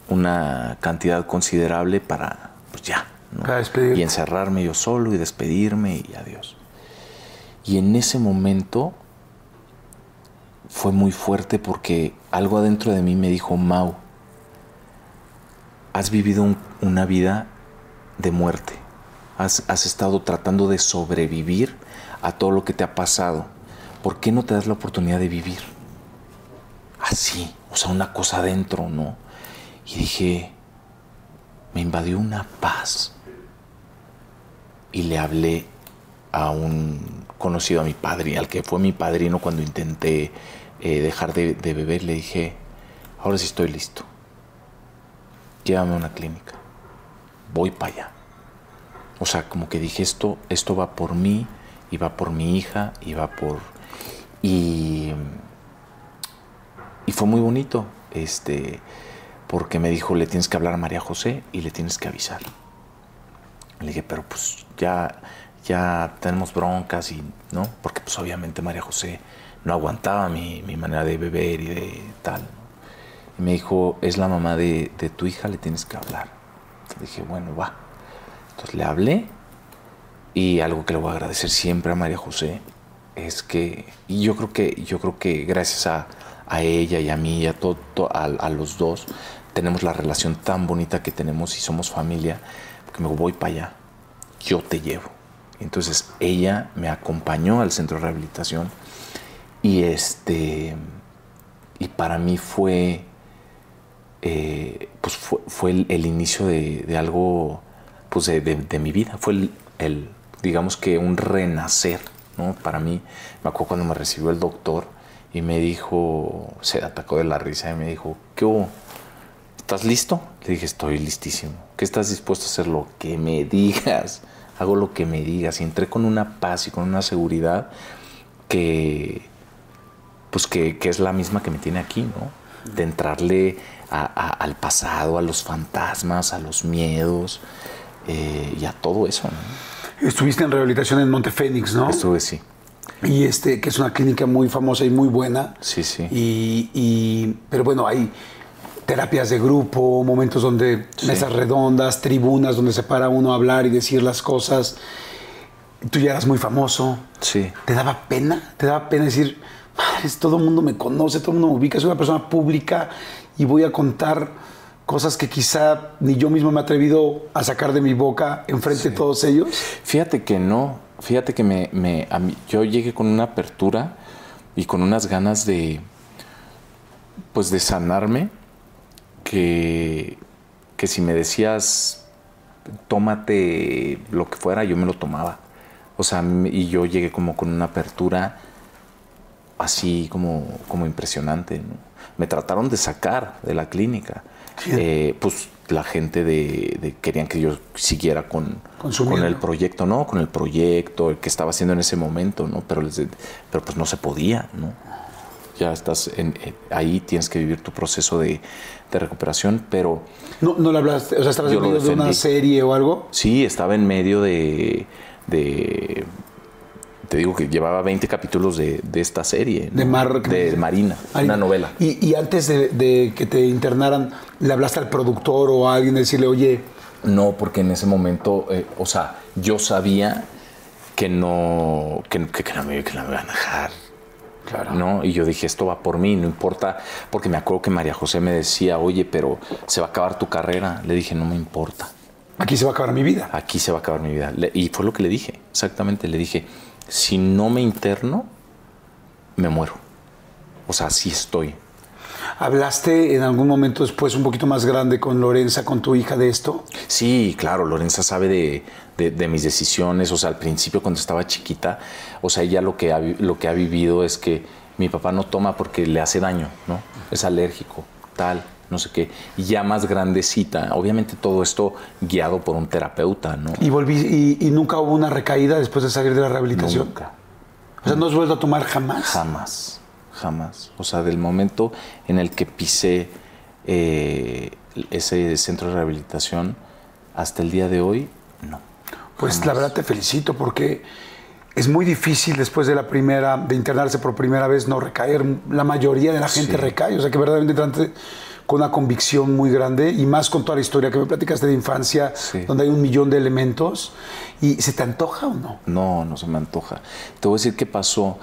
una cantidad considerable para, pues ya, ¿no? Para despedirte. y encerrarme yo solo y despedirme y adiós. Y en ese momento fue muy fuerte porque algo adentro de mí me dijo, Mau, has vivido un- una vida de muerte. Has, has estado tratando de sobrevivir a todo lo que te ha pasado. ¿Por qué no te das la oportunidad de vivir? Así, o sea, una cosa adentro, ¿no? Y dije, me invadió una paz. Y le hablé a un conocido a mi padre, al que fue mi padrino cuando intenté eh, dejar de, beber, le dije, ahora sí estoy listo. Llévame a una clínica. Voy para allá. O sea, como que dije, esto, esto va por mí, y va por mi hija, y va por... Y, y fue muy bonito, este, porque me dijo, le tienes que hablar a María José y le tienes que avisar. Le dije, pero pues ya, ya tenemos broncas y, ¿no? Porque pues obviamente María José no aguantaba mi, mi manera de beber y de tal. Y me dijo, es la mamá de, de tu hija, le tienes que hablar. Le dije, bueno, va. Entonces le hablé y algo que le voy a agradecer siempre a María José es que, y yo creo que, yo creo que gracias a, a ella y a mí y a, todo, a, a, los dos, tenemos la relación tan bonita que tenemos y somos familia, porque me voy para allá, yo te llevo. Entonces ella me acompañó al centro de rehabilitación y este, y para mí fue, eh, pues fue, el, inicio de, algo, pues de, de, mi vida, fue el, el, digamos que un renacer, ¿no? Para mí, me acuerdo cuando me recibió el doctor y me dijo, se atacó de la risa y me dijo, ¿qué hubo? ¿Estás listo? Le dije, estoy listísimo. ¿Qué estás dispuesto a hacer? Lo que me digas. Hago lo que me digas. Y entré con una paz y con una seguridad que, pues que, que es la misma que me tiene aquí, ¿no? De entrarle a, a, al pasado, a los fantasmas, a los miedos eh, y a todo eso, ¿no? Estuviste en rehabilitación en Montefénix, ¿no? Estuve, sí. Y este, que es una clínica muy famosa y muy buena. Sí, sí. Y, y pero bueno, hay terapias de grupo, momentos donde sí. mesas redondas, tribunas donde se para uno a hablar y decir las cosas. Tú ya eras muy famoso. Sí. ¿Te daba pena? ¿Te daba pena decir, madres, todo el mundo me conoce, todo el mundo me ubica, soy una persona pública y voy a contar cosas que quizá ni yo mismo me he atrevido a sacar de mi boca enfrente sí. de todos ellos? Fíjate que no. Fíjate que me, me a mí, yo llegué con una apertura y con unas ganas de, pues de sanarme, que, que si me decías, tómate lo que fuera, yo me lo tomaba. O sea, y yo llegué como con una apertura así como, como impresionante. ¿no? Me trataron de sacar de la clínica. Eh, pues la gente de, de, querían que yo siguiera con, con el proyecto, no, con el proyecto que estaba haciendo en ese momento, ¿no? Pero, les, pero pues no se podía, ¿no? Ya estás en, en, ahí, tienes que vivir tu proceso de, de recuperación, pero... ¿No, no le hablaste? O sea, ¿estabas en medio de una serie o algo? Sí, estaba en medio de... de te digo que llevaba 20 capítulos de, de esta serie. ¿no? De, Mar, de Marina, Marina, una novela. Y, y antes de, de, que te internaran, ¿le hablaste al productor o a alguien decirle, oye... No, porque en ese momento, eh, o sea, yo sabía que no, que, que, que, no, me, que no me iban a dejar. Claro. ¿no? Y yo dije, esto va por mí, no importa, porque me acuerdo que María José me decía, oye, pero se va a acabar tu carrera. Le dije, no me importa. Aquí se va a acabar mi vida. Aquí se va a acabar mi vida. Y fue lo que le dije, exactamente. Le dije, si no me interno, me muero. O sea, así estoy. ¿Hablaste en algún momento después, un poquito más grande, con Lorenza, con tu hija de esto? Sí, claro, Lorenza sabe de, de, de mis decisiones. O sea, al principio cuando estaba chiquita, o sea, ella lo que, ha, lo que ha vivido es que mi papá no toma porque le hace daño, ¿no? Es alérgico, tal, no sé qué. Ya más grandecita, obviamente todo esto guiado por un terapeuta, ¿no? ¿Y, volví, y, y nunca hubo una recaída después de salir de la rehabilitación? Nunca. O sea, ¿no has vuelto a tomar jamás? Jamás jamás. O sea, del momento en el que pisé eh, ese centro de rehabilitación hasta el día de hoy, no. Pues jamás. la verdad te felicito porque es muy difícil después de la primera, de internarse por primera vez, no recaer. La mayoría de la gente sí. recae. O sea, que verdaderamente con una convicción muy grande y más con toda la historia que me platicaste de infancia, sí. donde hay un millón de elementos. ¿Y se te antoja o no? No, no se me antoja. Te voy a decir qué pasó.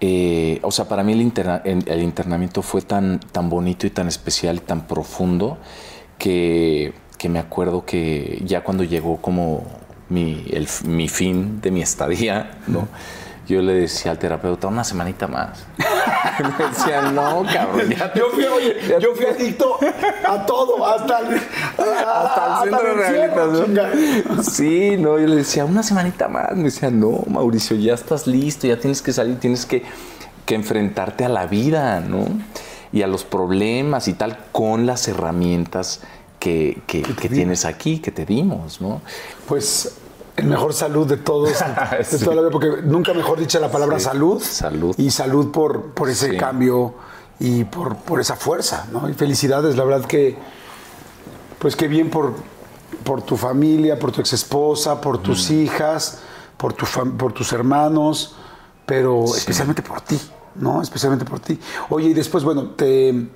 Eh, o sea, para mí el, interna el, el, internamiento fue tan, tan bonito y tan especial y tan profundo que, que me acuerdo que ya cuando llegó como mi, el, mi fin de mi estadía, ¿no? Yo le decía al terapeuta una semanita más. me decía, no, cabrón. Ya yo, fui, oye, yo fui adicto a todo, hasta el, a, hasta el centro hasta de rehabilitación. Sí, no, yo le decía, una semanita más. Me decía, no, Mauricio, ya estás listo, ya tienes que salir, tienes que, que enfrentarte a la vida, ¿no? Y a los problemas y tal, con las herramientas que, que, que tienes aquí, que te dimos, ¿no? Pues el mejor salud de todos, sí. de toda la vida, porque nunca mejor dicha la palabra sí. salud. Salud. Y salud por, por ese sí. cambio y por, por esa fuerza, ¿no? Y felicidades, la verdad que, pues qué bien por, por tu familia, por tu ex esposa, por tus hijas, por, tu por tus hermanos, pero especialmente por ti, ¿no? Especialmente por ti. Oye, y después, bueno, te,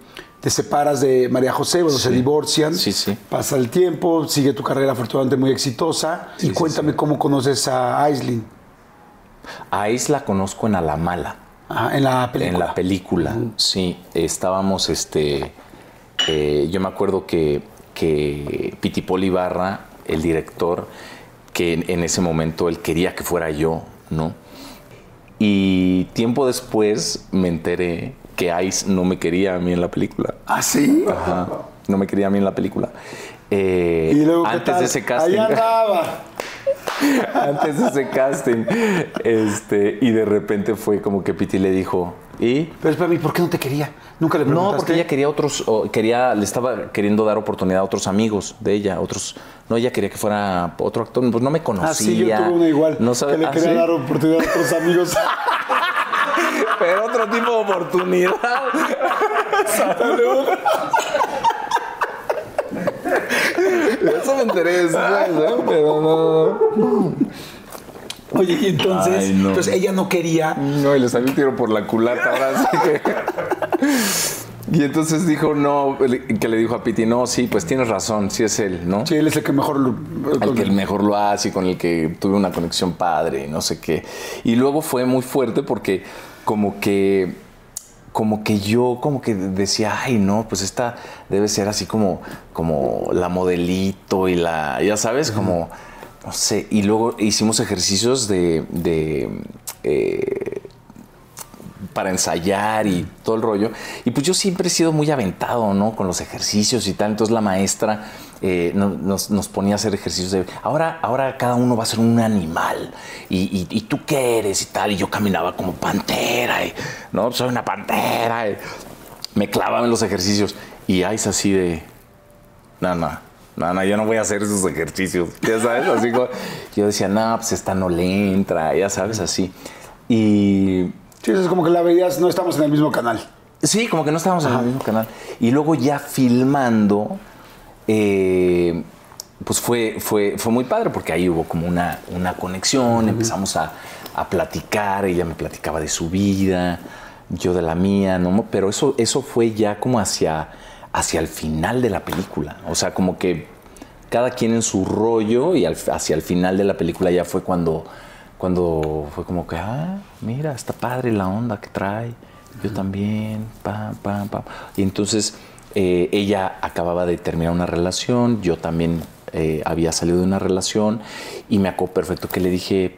te separas de María José, bueno, se divorcian, Sí, sí. pasa el tiempo, sigue tu carrera afortunadamente muy exitosa, y cuéntame cómo conoces a Aislinn A Isla conozco en Alamala. Ajá, en la película. En la película, sí. Estábamos, este. eh, yo me acuerdo que, que Pitipol Ibarra, el director, que en, en ese momento él quería que fuera yo, ¿no? Y tiempo después me enteré que Ice no me quería a mí en la película. ¿Ah, sí? Ajá, no me quería a mí en la película. Eh, Y luego, ¿qué antes de ese casting. Ahí andaba. antes de ese casting. Este, y de repente fue como que Piti le dijo, ¿y? Pero espérame, ¿por qué no te quería? Nunca le preguntaste. No, porque ella quería otros, o quería, le estaba queriendo dar oportunidad a otros amigos de ella, otros, no, ella quería que fuera otro actor, pues no me conocía. Ah, sí, yo tuve una igual. No sabe- que le ¿Ah, quería sí? dar oportunidad a otros amigos. Pero otro tipo de oportunidad. De Eso me ¿eh? Pero no. Oye, y entonces, Ay, no. entonces ella no quería. No, y le salió un tiro por la culata ahora sí que. Y entonces dijo, no, que le dijo a Piti, no, sí, pues tienes razón, sí es él, ¿no? Sí, él es el que mejor lo. al que el mejor lo hace y con el que tuve una conexión padre, no sé qué. Y luego fue muy fuerte porque como que como que yo como que decía, ay, no, pues esta debe ser así como como la modelito y la ya sabes, como no sé, y luego hicimos ejercicios de, de, eh, para ensayar y todo el rollo. Y pues yo siempre he sido muy aventado, ¿no? Con los ejercicios y tal. Entonces la maestra eh, no- nos, nos ponía a hacer ejercicios de, ahora, ahora cada uno va a ser un animal. Y, y- y tú qué eres y tal. Y yo caminaba como pantera, y, ¿no? Soy una pantera. y me clavaba en los ejercicios. Y ahí es así de, no, no, no, no, yo no voy a hacer esos ejercicios. Ya sabes, así como, yo decía, no, pues esta no le entra, ya sabes, así. Y Sí, es como que la veías, no estamos en el mismo canal. Sí, como que no estábamos en el mismo canal. Y luego ya filmando, eh, pues fue, fue, fue muy padre porque ahí hubo como una, una conexión, empezamos a, a platicar, ella me platicaba de su vida, yo de la mía, ¿no? Pero eso, eso fue ya como hacia, hacia el final de la película. O sea, como que cada quien en su rollo y al- hacia el final de la película ya fue cuando, cuando fue como que, ah, mira, está padre la onda que trae, yo también, pam, pam, pam. Y entonces eh, ella acababa de terminar una relación, yo también eh, había salido de una relación y me acuerdo perfecto que le dije,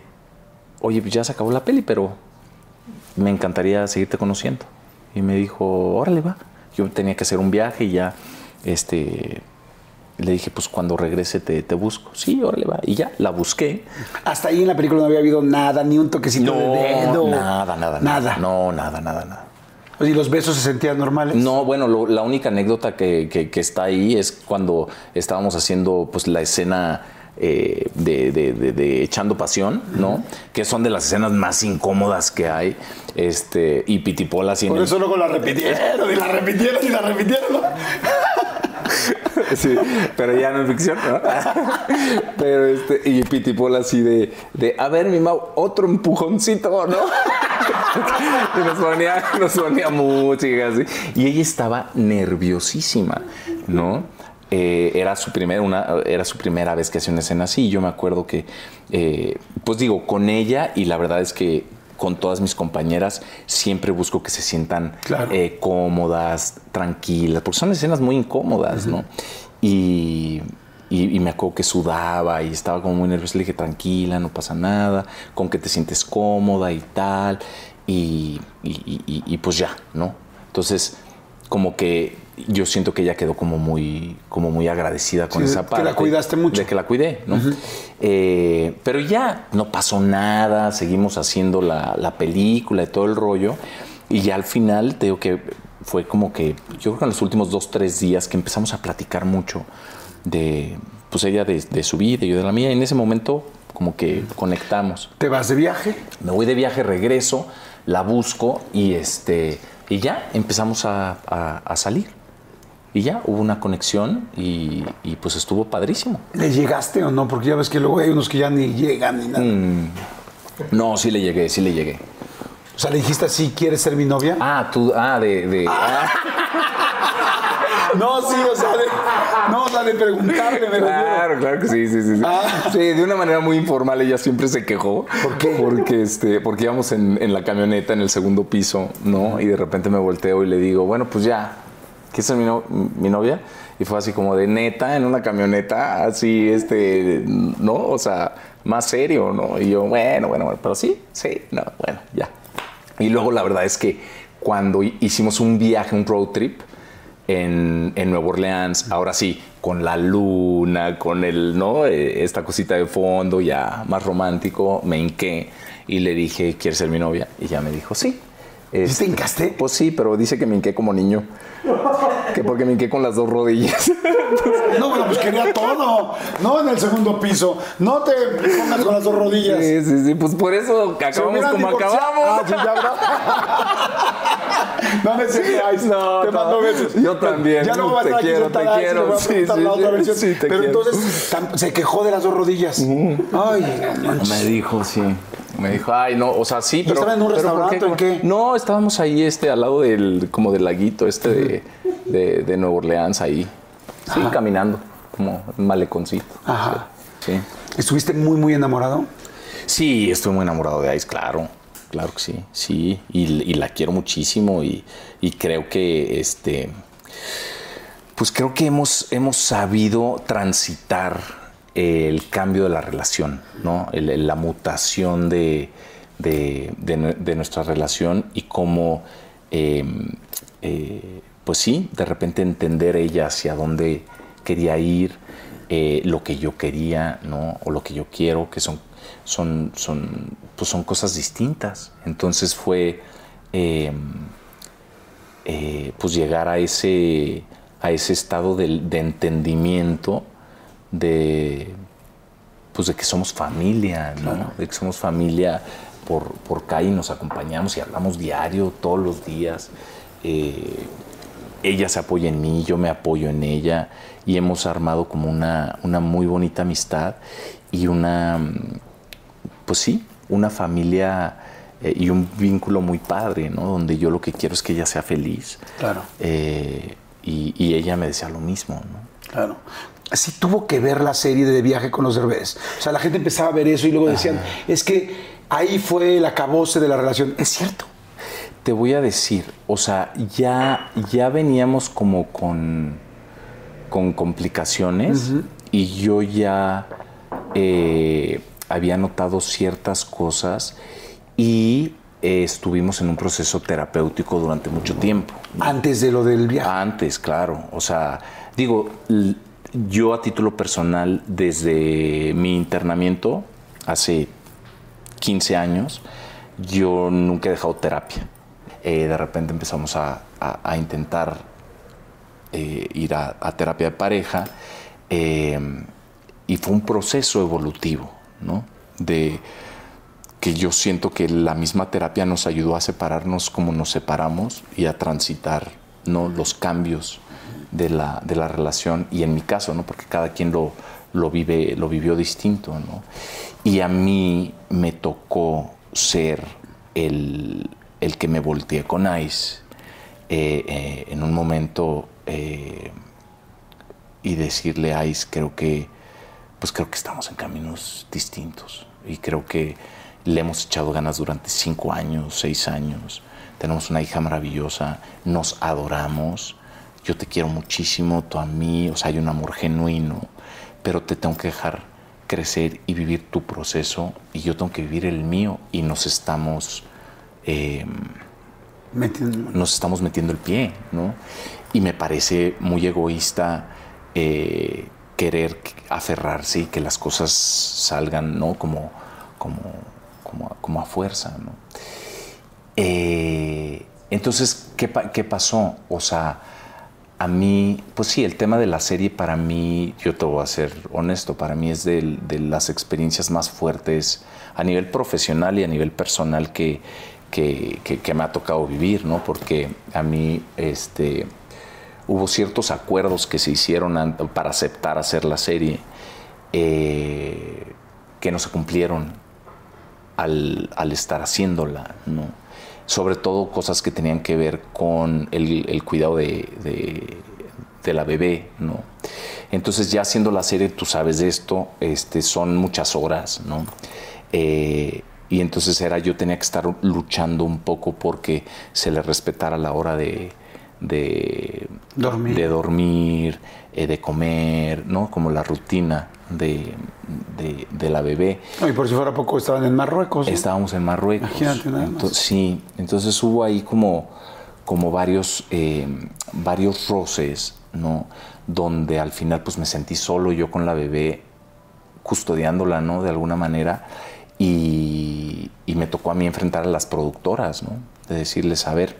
oye, pues ya se acabó la peli, pero me encantaría seguirte conociendo. Y me dijo, órale, va. Yo tenía que hacer un viaje y ya, este, le dije, pues cuando regrese te, te busco. Sí, órale, va. Y ya, la busqué. Hasta ahí en la película no había habido nada, ni un toquecito de dedo. nada, nada, nada. Nada. No, nada, nada, nada. ¿y los besos se sentían normales? No, bueno, lo- la única anécdota que, que- que está ahí es cuando estábamos haciendo pues la escena eh, de, de- de- de echando pasión, ¿no? Que son de las escenas más incómodas que hay. Este, y Pitipola así en Por eso luego la repitieron, y la repitieron, y la repitieron. ¿no? Sí, pero ya no es ficción, ¿no? Pero este, y Pitipol así de, de, a ver, mi Mau, otro empujoncito, ¿no? Y nos ponía, nos ponía música así. Y ella estaba nerviosísima, ¿no? Eh, era, su primer, una, era su primera vez que hacía una escena así. Y yo me acuerdo que, eh, pues digo, con ella, y la verdad es que con todas mis compañeras siempre busco que se sientan Claro. eh, cómodas, tranquilas, porque son escenas muy incómodas, ¿no? Y, y- y me acuerdo que sudaba y estaba como muy nerviosa. Le dije, tranquila, no pasa nada, con que te sientes cómoda y tal. Y- y pues ya, ¿no? Entonces, como que yo siento que ella quedó como muy, como muy agradecida con Sí, esa que parte. la cuidaste mucho. De que la cuidé, ¿no? Eh, pero ya no pasó nada, seguimos haciendo la, la película y todo el rollo. Y ya al final, te digo que fue como que, yo creo que en los últimos dos, tres días que empezamos a platicar mucho de, pues ella de, de su vida y yo de la mía. Y en ese momento, como que conectamos. ¿Te vas de viaje? Me voy de viaje, regreso, la busco y este Y ya empezamos a, a- a salir. Y ya hubo una conexión y, y, pues estuvo padrísimo. ¿Le llegaste o no? Porque ya ves que luego hay unos que ya ni llegan ni nada. Mm. No, sí le llegué, sí le llegué. O sea, le dijiste así, ¿quieres ser mi novia? Ah, tú, ah, de... de ah, No, sí, o sea, de, no, o sea, de preguntarle, me. Claro, claro que sí, sí, sí. Sí. Ah. Sí, de una manera muy informal ella siempre se quejó. ¿Por qué? Porque, este, porque íbamos en, en la camioneta en el segundo piso, ¿no? Y de repente me volteo y le digo, bueno, pues ya, ¿quieres ser mi, no- mi novia? Y fue así como de neta, en una camioneta, así, este, ¿no? O sea, más serio, ¿no? Y yo, bueno, bueno, bueno, pero sí, sí, no, bueno, ya. Y luego la verdad es que cuando hi- hicimos un viaje, un road trip en, en Nueva Orleans, ahora sí, con la luna, con el, ¿no? Eh, Esta cosita de fondo ya más romántico, me hinqué y le dije, ¿quieres ser mi novia? Y ya me dijo, sí. Este, te hincaste? Pues sí, pero dice que me hinqué como niño. Que porque me hinqué con las dos rodillas. No, bueno, pues quería todo. No en el segundo piso. No te pongas con las dos rodillas. Sí, sí, sí, pues por eso acabamos como divorciado. acabamos. Ah, sí, ya. No me sientas. No, te no. mando besos. Yo también. Ya no a Te quiero, te quiero. voy a Sí, sí, la otra sí, versión. sí, te Pero quiero. entonces se quejó de las dos rodillas. Ay, no. Me dijo, sí. Me dijo, ay, no, o sea, sí, pero. estaba en un pero ¿por restaurante o qué? No, estábamos ahí, este, al lado del, como del laguito, este de, de, de Nueva Orleans, ahí. Sí, caminando, como un maleconcito. Ajá. Sí. ¿Estuviste muy, muy enamorado? Sí, estoy muy enamorado de Ice, claro. Claro que sí, sí. Y, y la quiero muchísimo y, y creo que este. Pues creo que hemos, hemos sabido transitar el cambio de la relación, ¿no? La mutación de, de- de nue- de nuestra relación y cómo, eh, eh, pues sí, de repente entender ella hacia dónde quería ir, eh, lo que yo quería, ¿no? O lo que yo quiero, que son, son, son, pues son cosas distintas. Entonces fue, eh, eh, pues llegar a ese, a ese estado de entendimiento de, pues de que somos familia, ¿no? De que somos familia por, por Kai, nos acompañamos y hablamos diario, todos los días. Eh, ella se apoya en mí, yo me apoyo en ella y hemos armado como una, una muy bonita amistad y una, pues sí, una familia eh, y un vínculo muy padre, ¿no? Donde yo lo que quiero es que ella sea feliz. Claro. Eh, y, y ella me decía lo mismo, ¿no? Claro. Sí tuvo que ver la serie de Viaje con los Derbez. O sea, la gente empezaba a ver eso y luego decían, es que ahí fue el acabose de la relación. Es cierto. Te voy a decir, o sea, ya, ya veníamos como con, con complicaciones y yo ya eh, había notado ciertas cosas y eh, estuvimos en un proceso terapéutico durante mucho tiempo. Antes de lo del viaje. Antes, claro. O sea, digo, yo a título personal, desde mi internamiento, hace 15 años, yo nunca he dejado terapia. Eh, de repente empezamos a, a- intentar eh, ir a, a terapia de pareja eh, y fue un proceso evolutivo, ¿no? De que yo siento que la misma terapia nos ayudó a separarnos como nos separamos y a transitar ¿no? los cambios de la, de la relación y en mi caso, ¿no? porque cada quien lo, lo, vive, lo vivió distinto. ¿no? Y a mí me tocó ser el, el que me volteé con Ice eh, eh, en un momento eh, y decirle a Ice, creo que, pues creo que estamos en caminos distintos y creo que le hemos echado ganas durante cinco años, seis años. Tenemos una hija maravillosa, nos adoramos. Yo te quiero muchísimo, tú a mí, o sea, hay un amor genuino, pero te tengo que dejar crecer y vivir tu proceso y yo tengo que vivir el mío y nos estamos, eh, Metiendo- nos estamos metiendo el pie, ¿no? Y me parece muy egoísta eh, querer aferrarse y que las cosas salgan, ¿no? Como, como, como, a- como a fuerza, ¿no? Eh, entonces, ¿qué, qué pasó? O sea, a mí, pues sí, el tema de la serie para mí, yo te voy a ser honesto, para mí es de, las experiencias más fuertes a nivel profesional y a nivel personal que, que, que, me ha tocado vivir, ¿no? Porque a mí, este, hubo ciertos acuerdos que se hicieron para aceptar hacer la serie eh, que no se cumplieron al, al, estar haciéndola, ¿no? Sobre todo cosas que tenían que ver con el, el cuidado de, de, de, la bebé, ¿no? Entonces ya haciendo la serie, tú sabes de esto, este, son muchas horas, ¿no? Eh, y entonces era yo tenía que estar luchando un poco porque se le respetara la hora de, de dormir, de, dormir, eh, de comer, ¿no? Como la rutina de, de, la bebé. y por si fuera poco estaban en Marruecos. Estábamos en Marruecos. Imagínate nada entonces, Sí, entonces hubo ahí como, como varios, eh, varios roces, ¿no? Donde al final pues me sentí solo yo con la bebé custodiándola, ¿no? De alguna manera. Y, y me tocó a mí enfrentar a las productoras, ¿no? De decirles, a ver,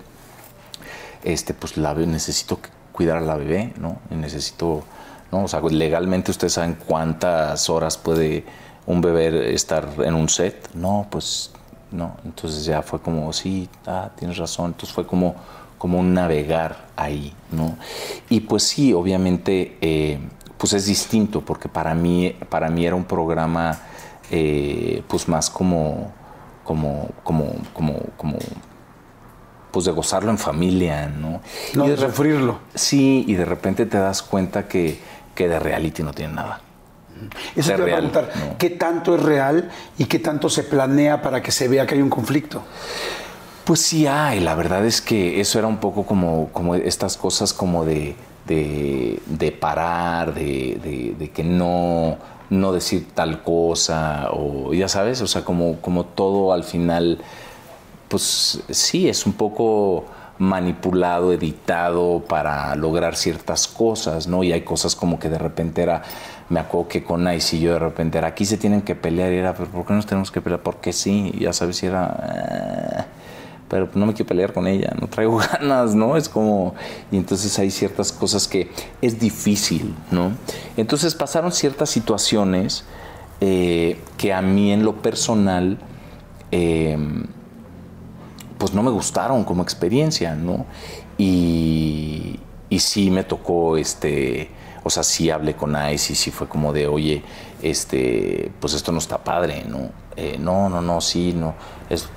este, pues la necesito cuidar a la bebé, ¿no? Y necesito, ¿no? O sea, legalmente ustedes saben cuántas horas puede un bebé estar en un set. No, pues no. Entonces ya fue como, sí, ah, tienes razón. Entonces fue como, como un navegar ahí, ¿no? Y pues sí, obviamente, eh, pues es distinto, porque para mí, para mí era un programa, eh, pues más como, como, como, como, como pues de gozarlo en familia, ¿no? No, y de sufrirlo. Sí, y de repente te das cuenta que, que de reality no tiene nada. Eso te voy a preguntar, ¿qué tanto es real y qué tanto se planea para que se vea que hay un conflicto? Pues sí hay, la verdad es que eso era un poco como, como estas cosas como de, de, parar, de, de, que no, no decir tal cosa, o ya sabes, o sea, como, como todo al final pues sí, es un poco manipulado, editado para lograr ciertas cosas, ¿no? Y hay cosas como que de repente era, me acuerdo que con Nice y yo de repente era, aquí se tienen que pelear y era, pero ¿por qué nos tenemos que pelear? Porque sí, ya sabes si era, ah, pero no me quiero pelear con ella, no traigo ganas, ¿no? Es como, y entonces hay ciertas cosas que es difícil, ¿no? Entonces pasaron ciertas situaciones eh, que a mí en lo personal, eh, pues no me gustaron como experiencia, ¿no? Y, y sí me tocó, este, o sea, sí hablé con Ice y sí fue como de, oye, este, pues esto no está padre, ¿no? Eh, no, no, no, sí, no, es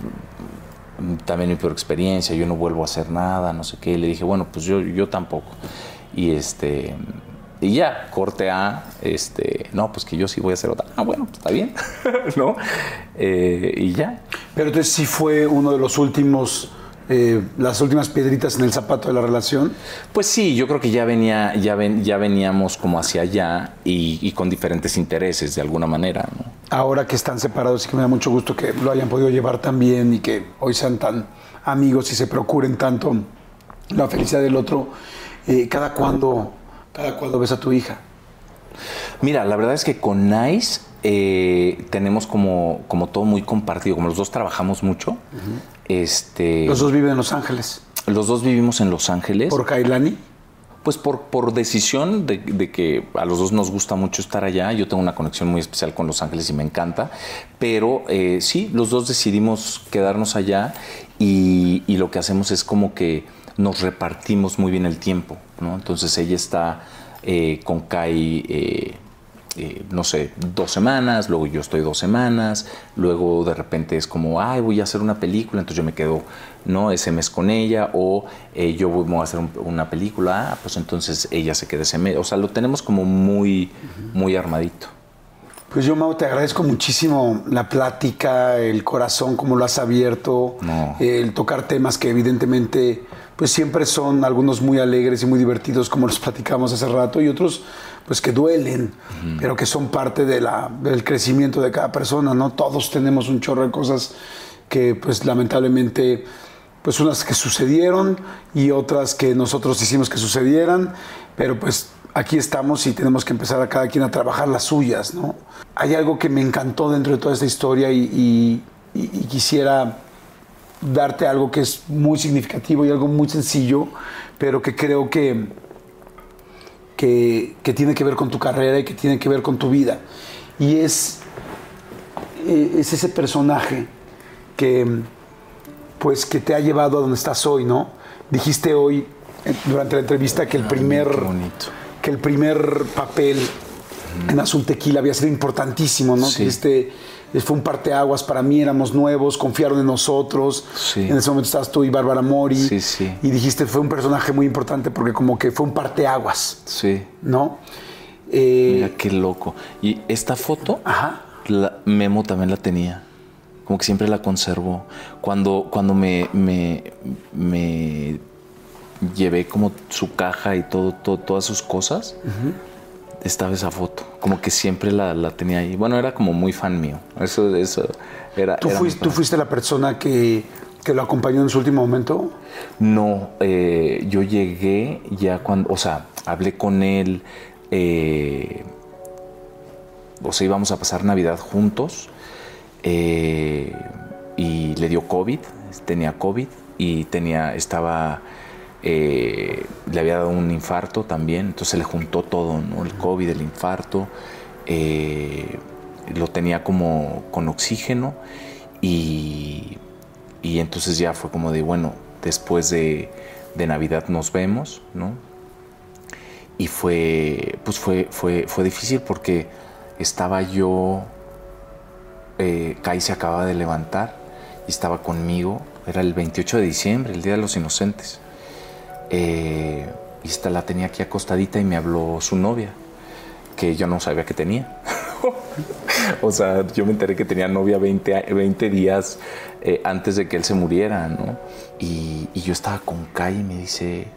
también mi peor experiencia, yo no vuelvo a hacer nada, no sé qué. Y le dije, bueno, pues yo, yo tampoco. Y este, y ya, corte A, este, no, pues que yo sí voy a hacer otra. Ah, bueno, pues está bien, ¿no? Eh, y ya. Pero entonces sí fue uno de los últimos, eh, las últimas piedritas en el zapato de la relación. Pues sí, yo creo que ya venía, ya, ven, ya veníamos como hacia allá y, con diferentes intereses de alguna manera, ¿no? Ahora que están separados, sí que me da mucho gusto que lo hayan podido llevar tan bien y que hoy sean tan amigos y se procuren tanto la felicidad del otro. Eh, ¿Cada cuándo cada cuándo ves a tu hija? Mira, la verdad es que con Nice eh, tenemos como, como todo muy compartido, como los dos trabajamos mucho. este, los dos viven en Los Ángeles. Los dos vivimos en Los Ángeles. ¿Por Kailani? Pues por, por decisión de, que a los dos nos gusta mucho estar allá. Yo tengo una conexión muy especial con Los Ángeles y me encanta. Pero eh, sí, los dos decidimos quedarnos allá y, y lo que hacemos es como que nos repartimos muy bien el tiempo. ¿no? Entonces ella está eh, con Kai, eh, eh, no sé, dos semanas, luego yo estoy dos semanas, luego de repente es como, ay, voy a hacer una película, entonces yo me quedo ¿no? ese mes con ella, o yo voy a hacer una película, ah, pues entonces ella se queda ese mes. O sea, lo tenemos como muy, muy armadito. Pues yo, Mau, te agradezco muchísimo la plática, el corazón, como lo has abierto, el tocar temas que evidentemente pues siempre son algunos muy alegres y muy divertidos, como los platicamos hace rato, y otros pues que duelen, pero que son parte de la, del crecimiento de cada persona, ¿no? Todos tenemos un chorro de cosas que pues lamentablemente, pues unas que sucedieron y otras que nosotros hicimos que sucedieran, pero pues aquí estamos y tenemos que empezar a cada quien a trabajar las suyas, ¿no? Hay algo que me encantó dentro de toda esta historia y, y quisiera darte algo que es muy significativo y algo muy sencillo, pero que creo que, que, tiene que ver con tu carrera y que tiene que ver con tu vida. Y es, eh, es ese personaje que, pues que te ha llevado a donde estás hoy, ¿no? Dijiste hoy eh, durante la entrevista que el primer que el primer papel en Azul Tequila había sido importantísimo, ¿no? Sí. Dijiste, fue un parteaguas para mí, éramos nuevos, confiaron en nosotros. Sí. En ese momento estabas tú y Bárbara Mori. Sí, sí. Y dijiste, fue un personaje muy importante porque como que fue un parteaguas, Sí. ¿no? Eh, Mira qué loco. Y esta foto, Ajá. la, Memo también la tenía. Como que siempre la conservó. Cuando, cuando me, me, me llevé como su caja y todo, todo- todas sus cosas, estaba esa foto. Como que siempre la, la tenía ahí. Bueno, era como muy fan mío. Eso, eso era. ¿Tú, era fuiste, ¿Tú fuiste la persona que, que lo acompañó en su último momento? No, eh, yo llegué ya cuando, o sea, hablé con él, eh, o sea, íbamos a pasar Navidad juntos eh, y le dio COVID, tenía COVID y tenía, estaba, eh, le había dado un infarto también, entonces le juntó todo, ¿no? El COVID, el infarto, eh, lo tenía como con oxígeno y, y entonces ya fue como de, bueno, después de, de Navidad nos vemos, ¿no? Y fue, pues fue, fue, fue difícil porque estaba yo, eh, Kai se acababa de levantar y estaba conmigo, era el 28 de diciembre, el Día de los Inocentes. Eh, y la tenía aquí acostadita y me habló su novia, que yo no sabía que tenía. o sea, yo me enteré que tenía novia 20, a- 20 días eh, antes de que él se muriera, ¿no? Y, yo estaba con Kai y me dice,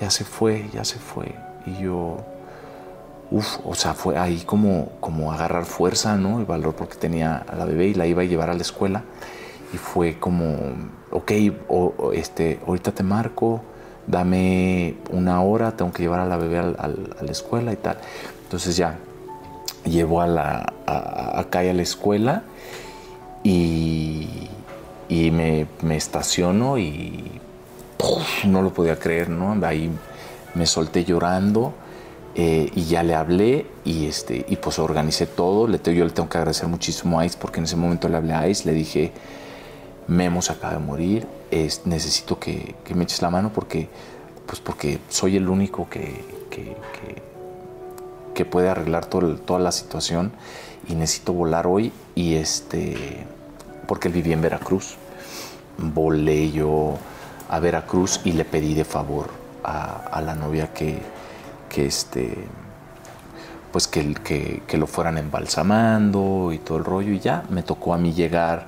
ya se fue, ya se fue. Y yo, uff, o sea, fue ahí como, como agarrar fuerza, ¿no? Y valor porque tenía a la bebé y la iba a llevar a la escuela. Y fue como, ok, o, este, ahorita te marco, dame una hora, tengo que llevar a la bebé al- al- a la escuela y tal. Entonces ya, llevo a la a, a a la escuela y, y me, me estaciono y no lo podía creer, ¿no? Ahí me solté llorando eh, y ya le hablé y, este, y pues organicé todo. Le, yo le tengo que agradecer muchísimo a Ice porque en ese momento le hablé a Ice, le dije, Memo se acaba de morir, es, necesito que, me eches la mano porque, pues porque soy el único que, que- puede arreglar toda la situación y necesito volar hoy y este porque él vivía en Veracruz. Volé yo a Veracruz y le pedí de favor a, la novia que, que este pues que, que, que lo fueran embalsamando y todo el rollo y ya me tocó a mí llegar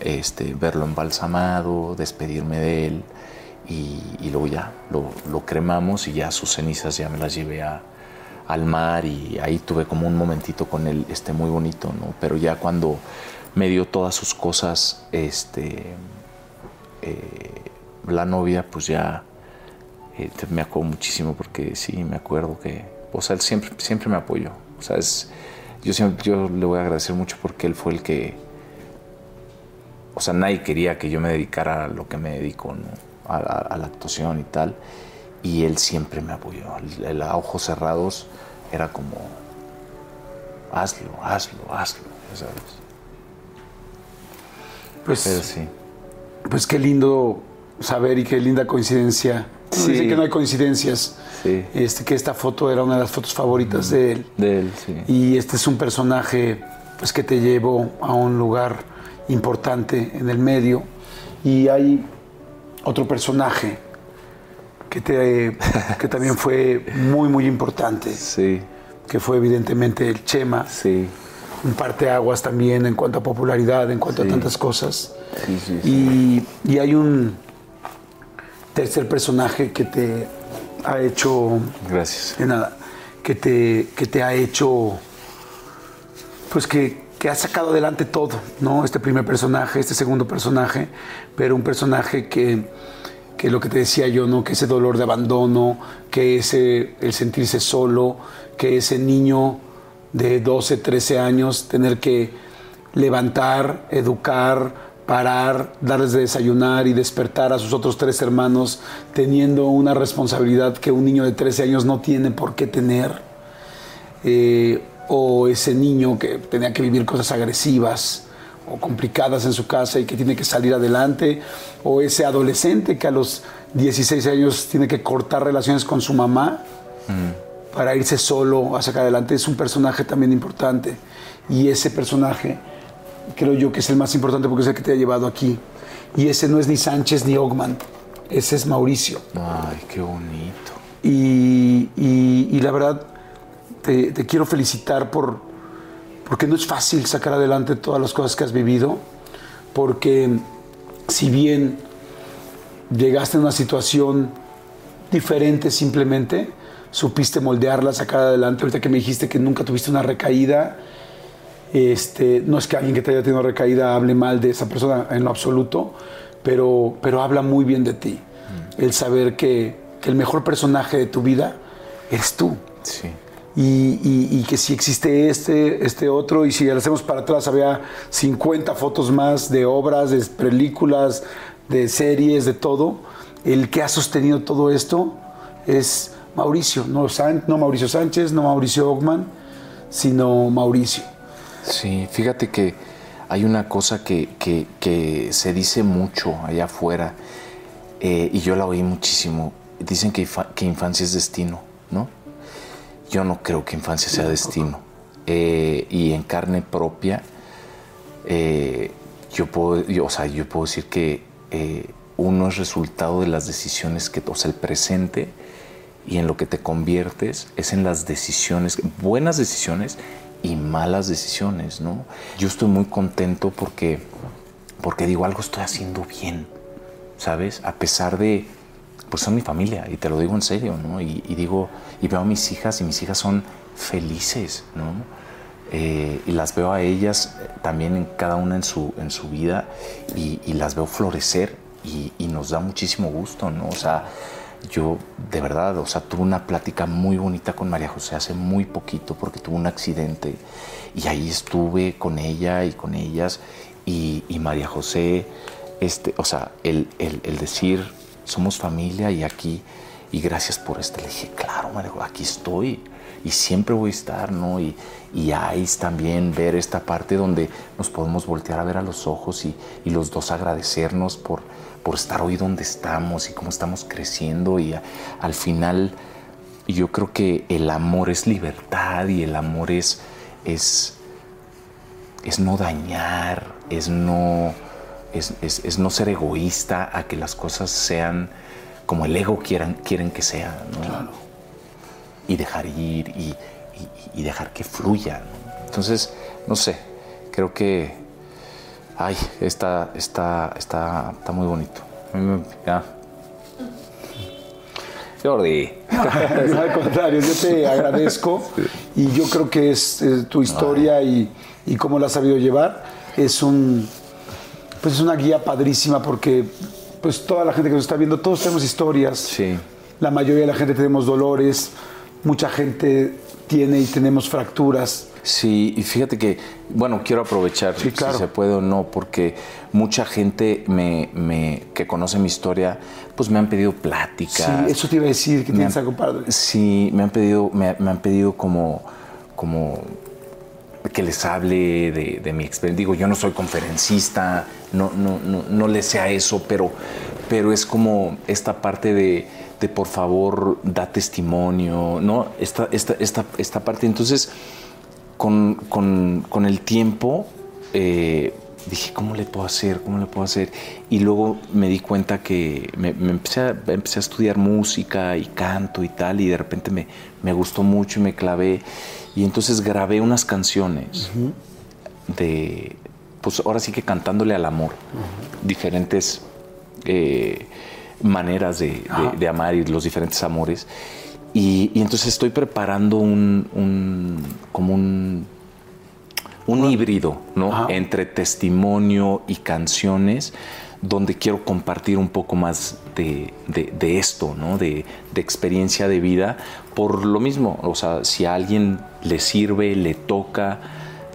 este, verlo embalsamado despedirme de él y, luego ya lo, cremamos y ya sus cenizas ya me las llevé a, al mar y ahí tuve como un momentito con él este, muy bonito, ¿no? Pero ya cuando me dio todas sus cosas, este, eh, la novia, pues ya eh, me acuerdo muchísimo porque sí, me acuerdo que, o sea, él siempre, siempre me apoyó. O sea, es, yo, siempre, yo le voy a agradecer mucho porque él fue el que, o sea, nadie quería que yo me dedicara a lo que me dedico, ¿no? a, a- a la actuación y tal. Y él siempre me apoyó. El, el a ojos cerrados era como, hazlo, hazlo, hazlo, ¿sabes? Pues, Pero sí. pues qué lindo saber y qué linda coincidencia. Sí. Dice que no hay coincidencias. Sí. Este, que esta foto era una de las fotos favoritas de él. De él, sí. Y este es un personaje pues, que te llevó a un lugar importante en el medio. Y hay otro personaje que, te, que también fue muy, muy importante, Sí, que fue evidentemente el Chema. sí, Un parteaguas también en cuanto a popularidad, en cuanto Sí. a tantas cosas. sí, sí. sí. Y, y hay un tercer personaje que te ha hecho Gracias. de nada, que te, que te ha hecho, pues que, que ha sacado adelante todo, ¿no? Este primer personaje, este segundo personaje, pero un personaje que, que lo que te decía yo, ¿no? Que ese dolor de abandono, que ese, el sentirse solo, que ese niño de 12, 13 años, tener que levantar, educar, parar, darles de desayunar y despertar a sus otros tres hermanos teniendo una responsabilidad que un niño de 13 años no tiene por qué tener. Eh, o ese niño que tenía que vivir cosas agresivas o complicadas en su casa y que tiene que salir adelante, o ese adolescente que a los 16 años tiene que cortar relaciones con su mamá para irse solo a sacar adelante, es un personaje también importante. Y ese personaje creo yo que es el más importante porque es el que te ha llevado aquí. Y ese no es ni Sánchez ni Ogman, ese es Mauricio. Ay, qué bonito. Y, y- y la verdad, te, te quiero felicitar por, porque no es fácil sacar adelante todas las cosas que has vivido, porque si bien llegaste a una situación diferente simplemente, supiste moldearla, sacar adelante. Ahorita que me dijiste que nunca tuviste una recaída, este, no es que alguien que te haya tenido recaída hable mal de esa persona en lo absoluto, pero, pero habla muy bien de ti. El saber que, que el mejor personaje de tu vida eres tú. Sí. Y, que si existe este, este otro, y si le hacemos para atrás, había 50 fotos más de obras, de películas, de series, de todo. El que ha sostenido todo esto es Mauricio, no, San- no Mauricio Sánchez, no Mauricio Ogman, sino Mauricio. Sí, fíjate que hay una cosa que, que- se dice mucho allá afuera eh, y yo la oí muchísimo. Dicen que, que infancia es destino, ¿no? Yo no creo que infancia sea destino. Eh, y en carne propia, eh, yo, puedo, yo, o sea, yo puedo decir que eh, uno es resultado de las decisiones que, o sea, el presente y en lo que te conviertes es en las decisiones, buenas decisiones y malas decisiones, ¿no? Yo estoy muy contento porque, porque digo, algo estoy haciendo bien, ¿sabes? A pesar de, pues son mi familia, y te lo digo en serio, ¿no? Y, y digo, y veo a mis hijas, y mis hijas son felices, ¿no? Eh, y las veo a ellas eh, también en cada una en su, en su vida, y, y las veo florecer, y, y nos da muchísimo gusto, ¿no? O sea, yo de verdad, o sea, tuve una plática muy bonita con María José hace muy poquito porque tuvo un accidente y ahí estuve con ella y con ellas y, y María José, este, o sea, el, el- el decir somos familia y aquí y gracias por esto, le dije, claro, aquí estoy y siempre voy a estar, ¿no? Y, y ahí también ver esta parte donde nos podemos voltear a ver a los ojos y, y los dos agradecernos por, por estar hoy donde estamos y cómo estamos creciendo y al final yo creo que el amor es libertad y el amor es, es, es no dañar, es no, es, es- es no ser egoísta a que las cosas sean como el ego quieran, quieren que sean. ¿no? Y dejar ir y, y- y dejar que fluya. ¿no? Entonces, no sé, creo que Ay, está, está, está, está muy bonito. Ya. Jordi. No, al contrario, yo te agradezco y yo creo que es, eh, tu historia y, y cómo la has sabido llevar es un pues es una guía padrísima porque pues toda la gente que nos está viendo, todos tenemos historias. Sí. La mayoría de la gente tenemos dolores, mucha gente tiene y tenemos fracturas. Sí, y fíjate que, bueno, quiero aprovechar Sí, claro. si se puede o no, porque mucha gente me, me- que conoce mi historia, pues me han pedido pláticas. Sí, eso te iba a decir, que tienes han- algo padre. Sí, me han pedido, me, me han pedido como, como que les hable de, mi experiencia. Digo, yo no soy conferencista, no, no, no, no le sé a eso, pero, pero es como esta parte de, de por favor, da testimonio, ¿no? Esta, esta, esta, esta parte. Entonces, con, con- con el tiempo eh, dije, ¿cómo le puedo hacer? ¿Cómo le puedo hacer? Y luego me di cuenta que me, me empecé, a, empecé a estudiar música y canto y tal, y de repente me, me gustó mucho y me clavé. Y entonces grabé unas canciones de, pues ahora sí que cantándole al amor, diferentes eh, maneras de, de- de amar y los diferentes amores. Y, y entonces estoy preparando un, un- como un, un híbrido, ¿no? Ajá. Entre testimonio y canciones, donde quiero compartir un poco más de, de- de esto, ¿no? De, de experiencia de vida. Por lo mismo, o sea, si a alguien le sirve, le toca,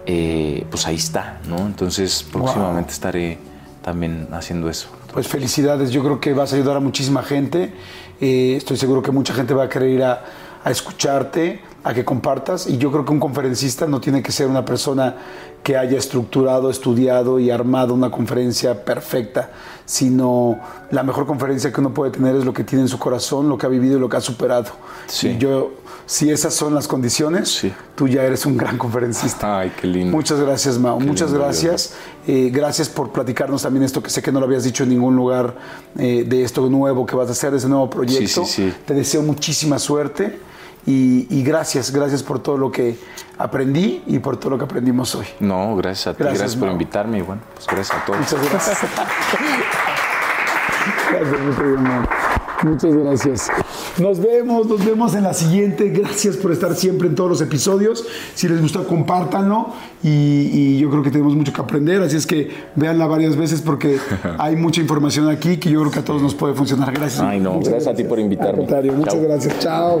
eh, pues ahí está, ¿no? Entonces próximamente estaré también haciendo eso. Pues felicidades, yo creo que vas a ayudar a muchísima gente. Eh, estoy seguro que mucha gente va a querer ir a, a escucharte, a que compartas y yo creo que un conferencista no tiene que ser una persona que haya estructurado, estudiado y armado una conferencia perfecta, sino la mejor conferencia que uno puede tener es lo que tiene en su corazón, lo que ha vivido y lo que ha superado. Sí. Y yo, si esas son las condiciones, Sí. tú ya eres un gran conferencista. Ay, qué lindo. Muchas gracias, Mao. Muchas gracias. Eh, gracias por platicarnos también esto que sé que no lo habías dicho en ningún lugar eh, de esto nuevo que vas a hacer, de ese nuevo proyecto. Sí. Te deseo muchísima suerte y, y gracias, gracias por todo lo que aprendí y por todo lo que aprendimos hoy. No, gracias a ti, Gracias, gracias, por invitarme y bueno, pues gracias a todos. Muchas gracias. gracias, mi querido. Muchas gracias. Nos vemos, nos vemos en la siguiente. Gracias por estar siempre en todos los episodios. Si les gustó, compártanlo. Y, y yo creo que tenemos mucho que aprender. Así es que véanla varias veces porque hay mucha información aquí que yo creo que a todos nos puede funcionar. Gracias. Ay, no, gracias a ti por invitarme. Al contrario, muchas Chao. gracias. Chao.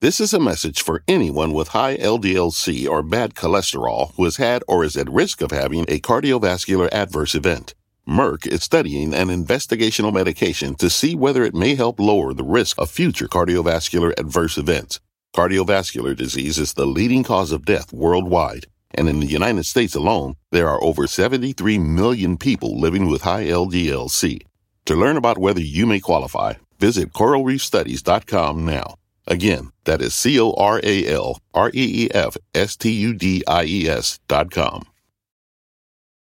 This is a message for anyone with high LDLC or bad cholesterol who has had or is at risk of having a cardiovascular adverse event. Merck is studying an investigational medication to see whether it may help lower the risk of future cardiovascular adverse events. Cardiovascular disease is the leading cause of death worldwide, and in the United States alone, there are over 73 million people living with high LDLC. To learn about whether you may qualify, visit coralreefstudies.com now. Again, that is C O R A L R E E F S T U D I E S dot com.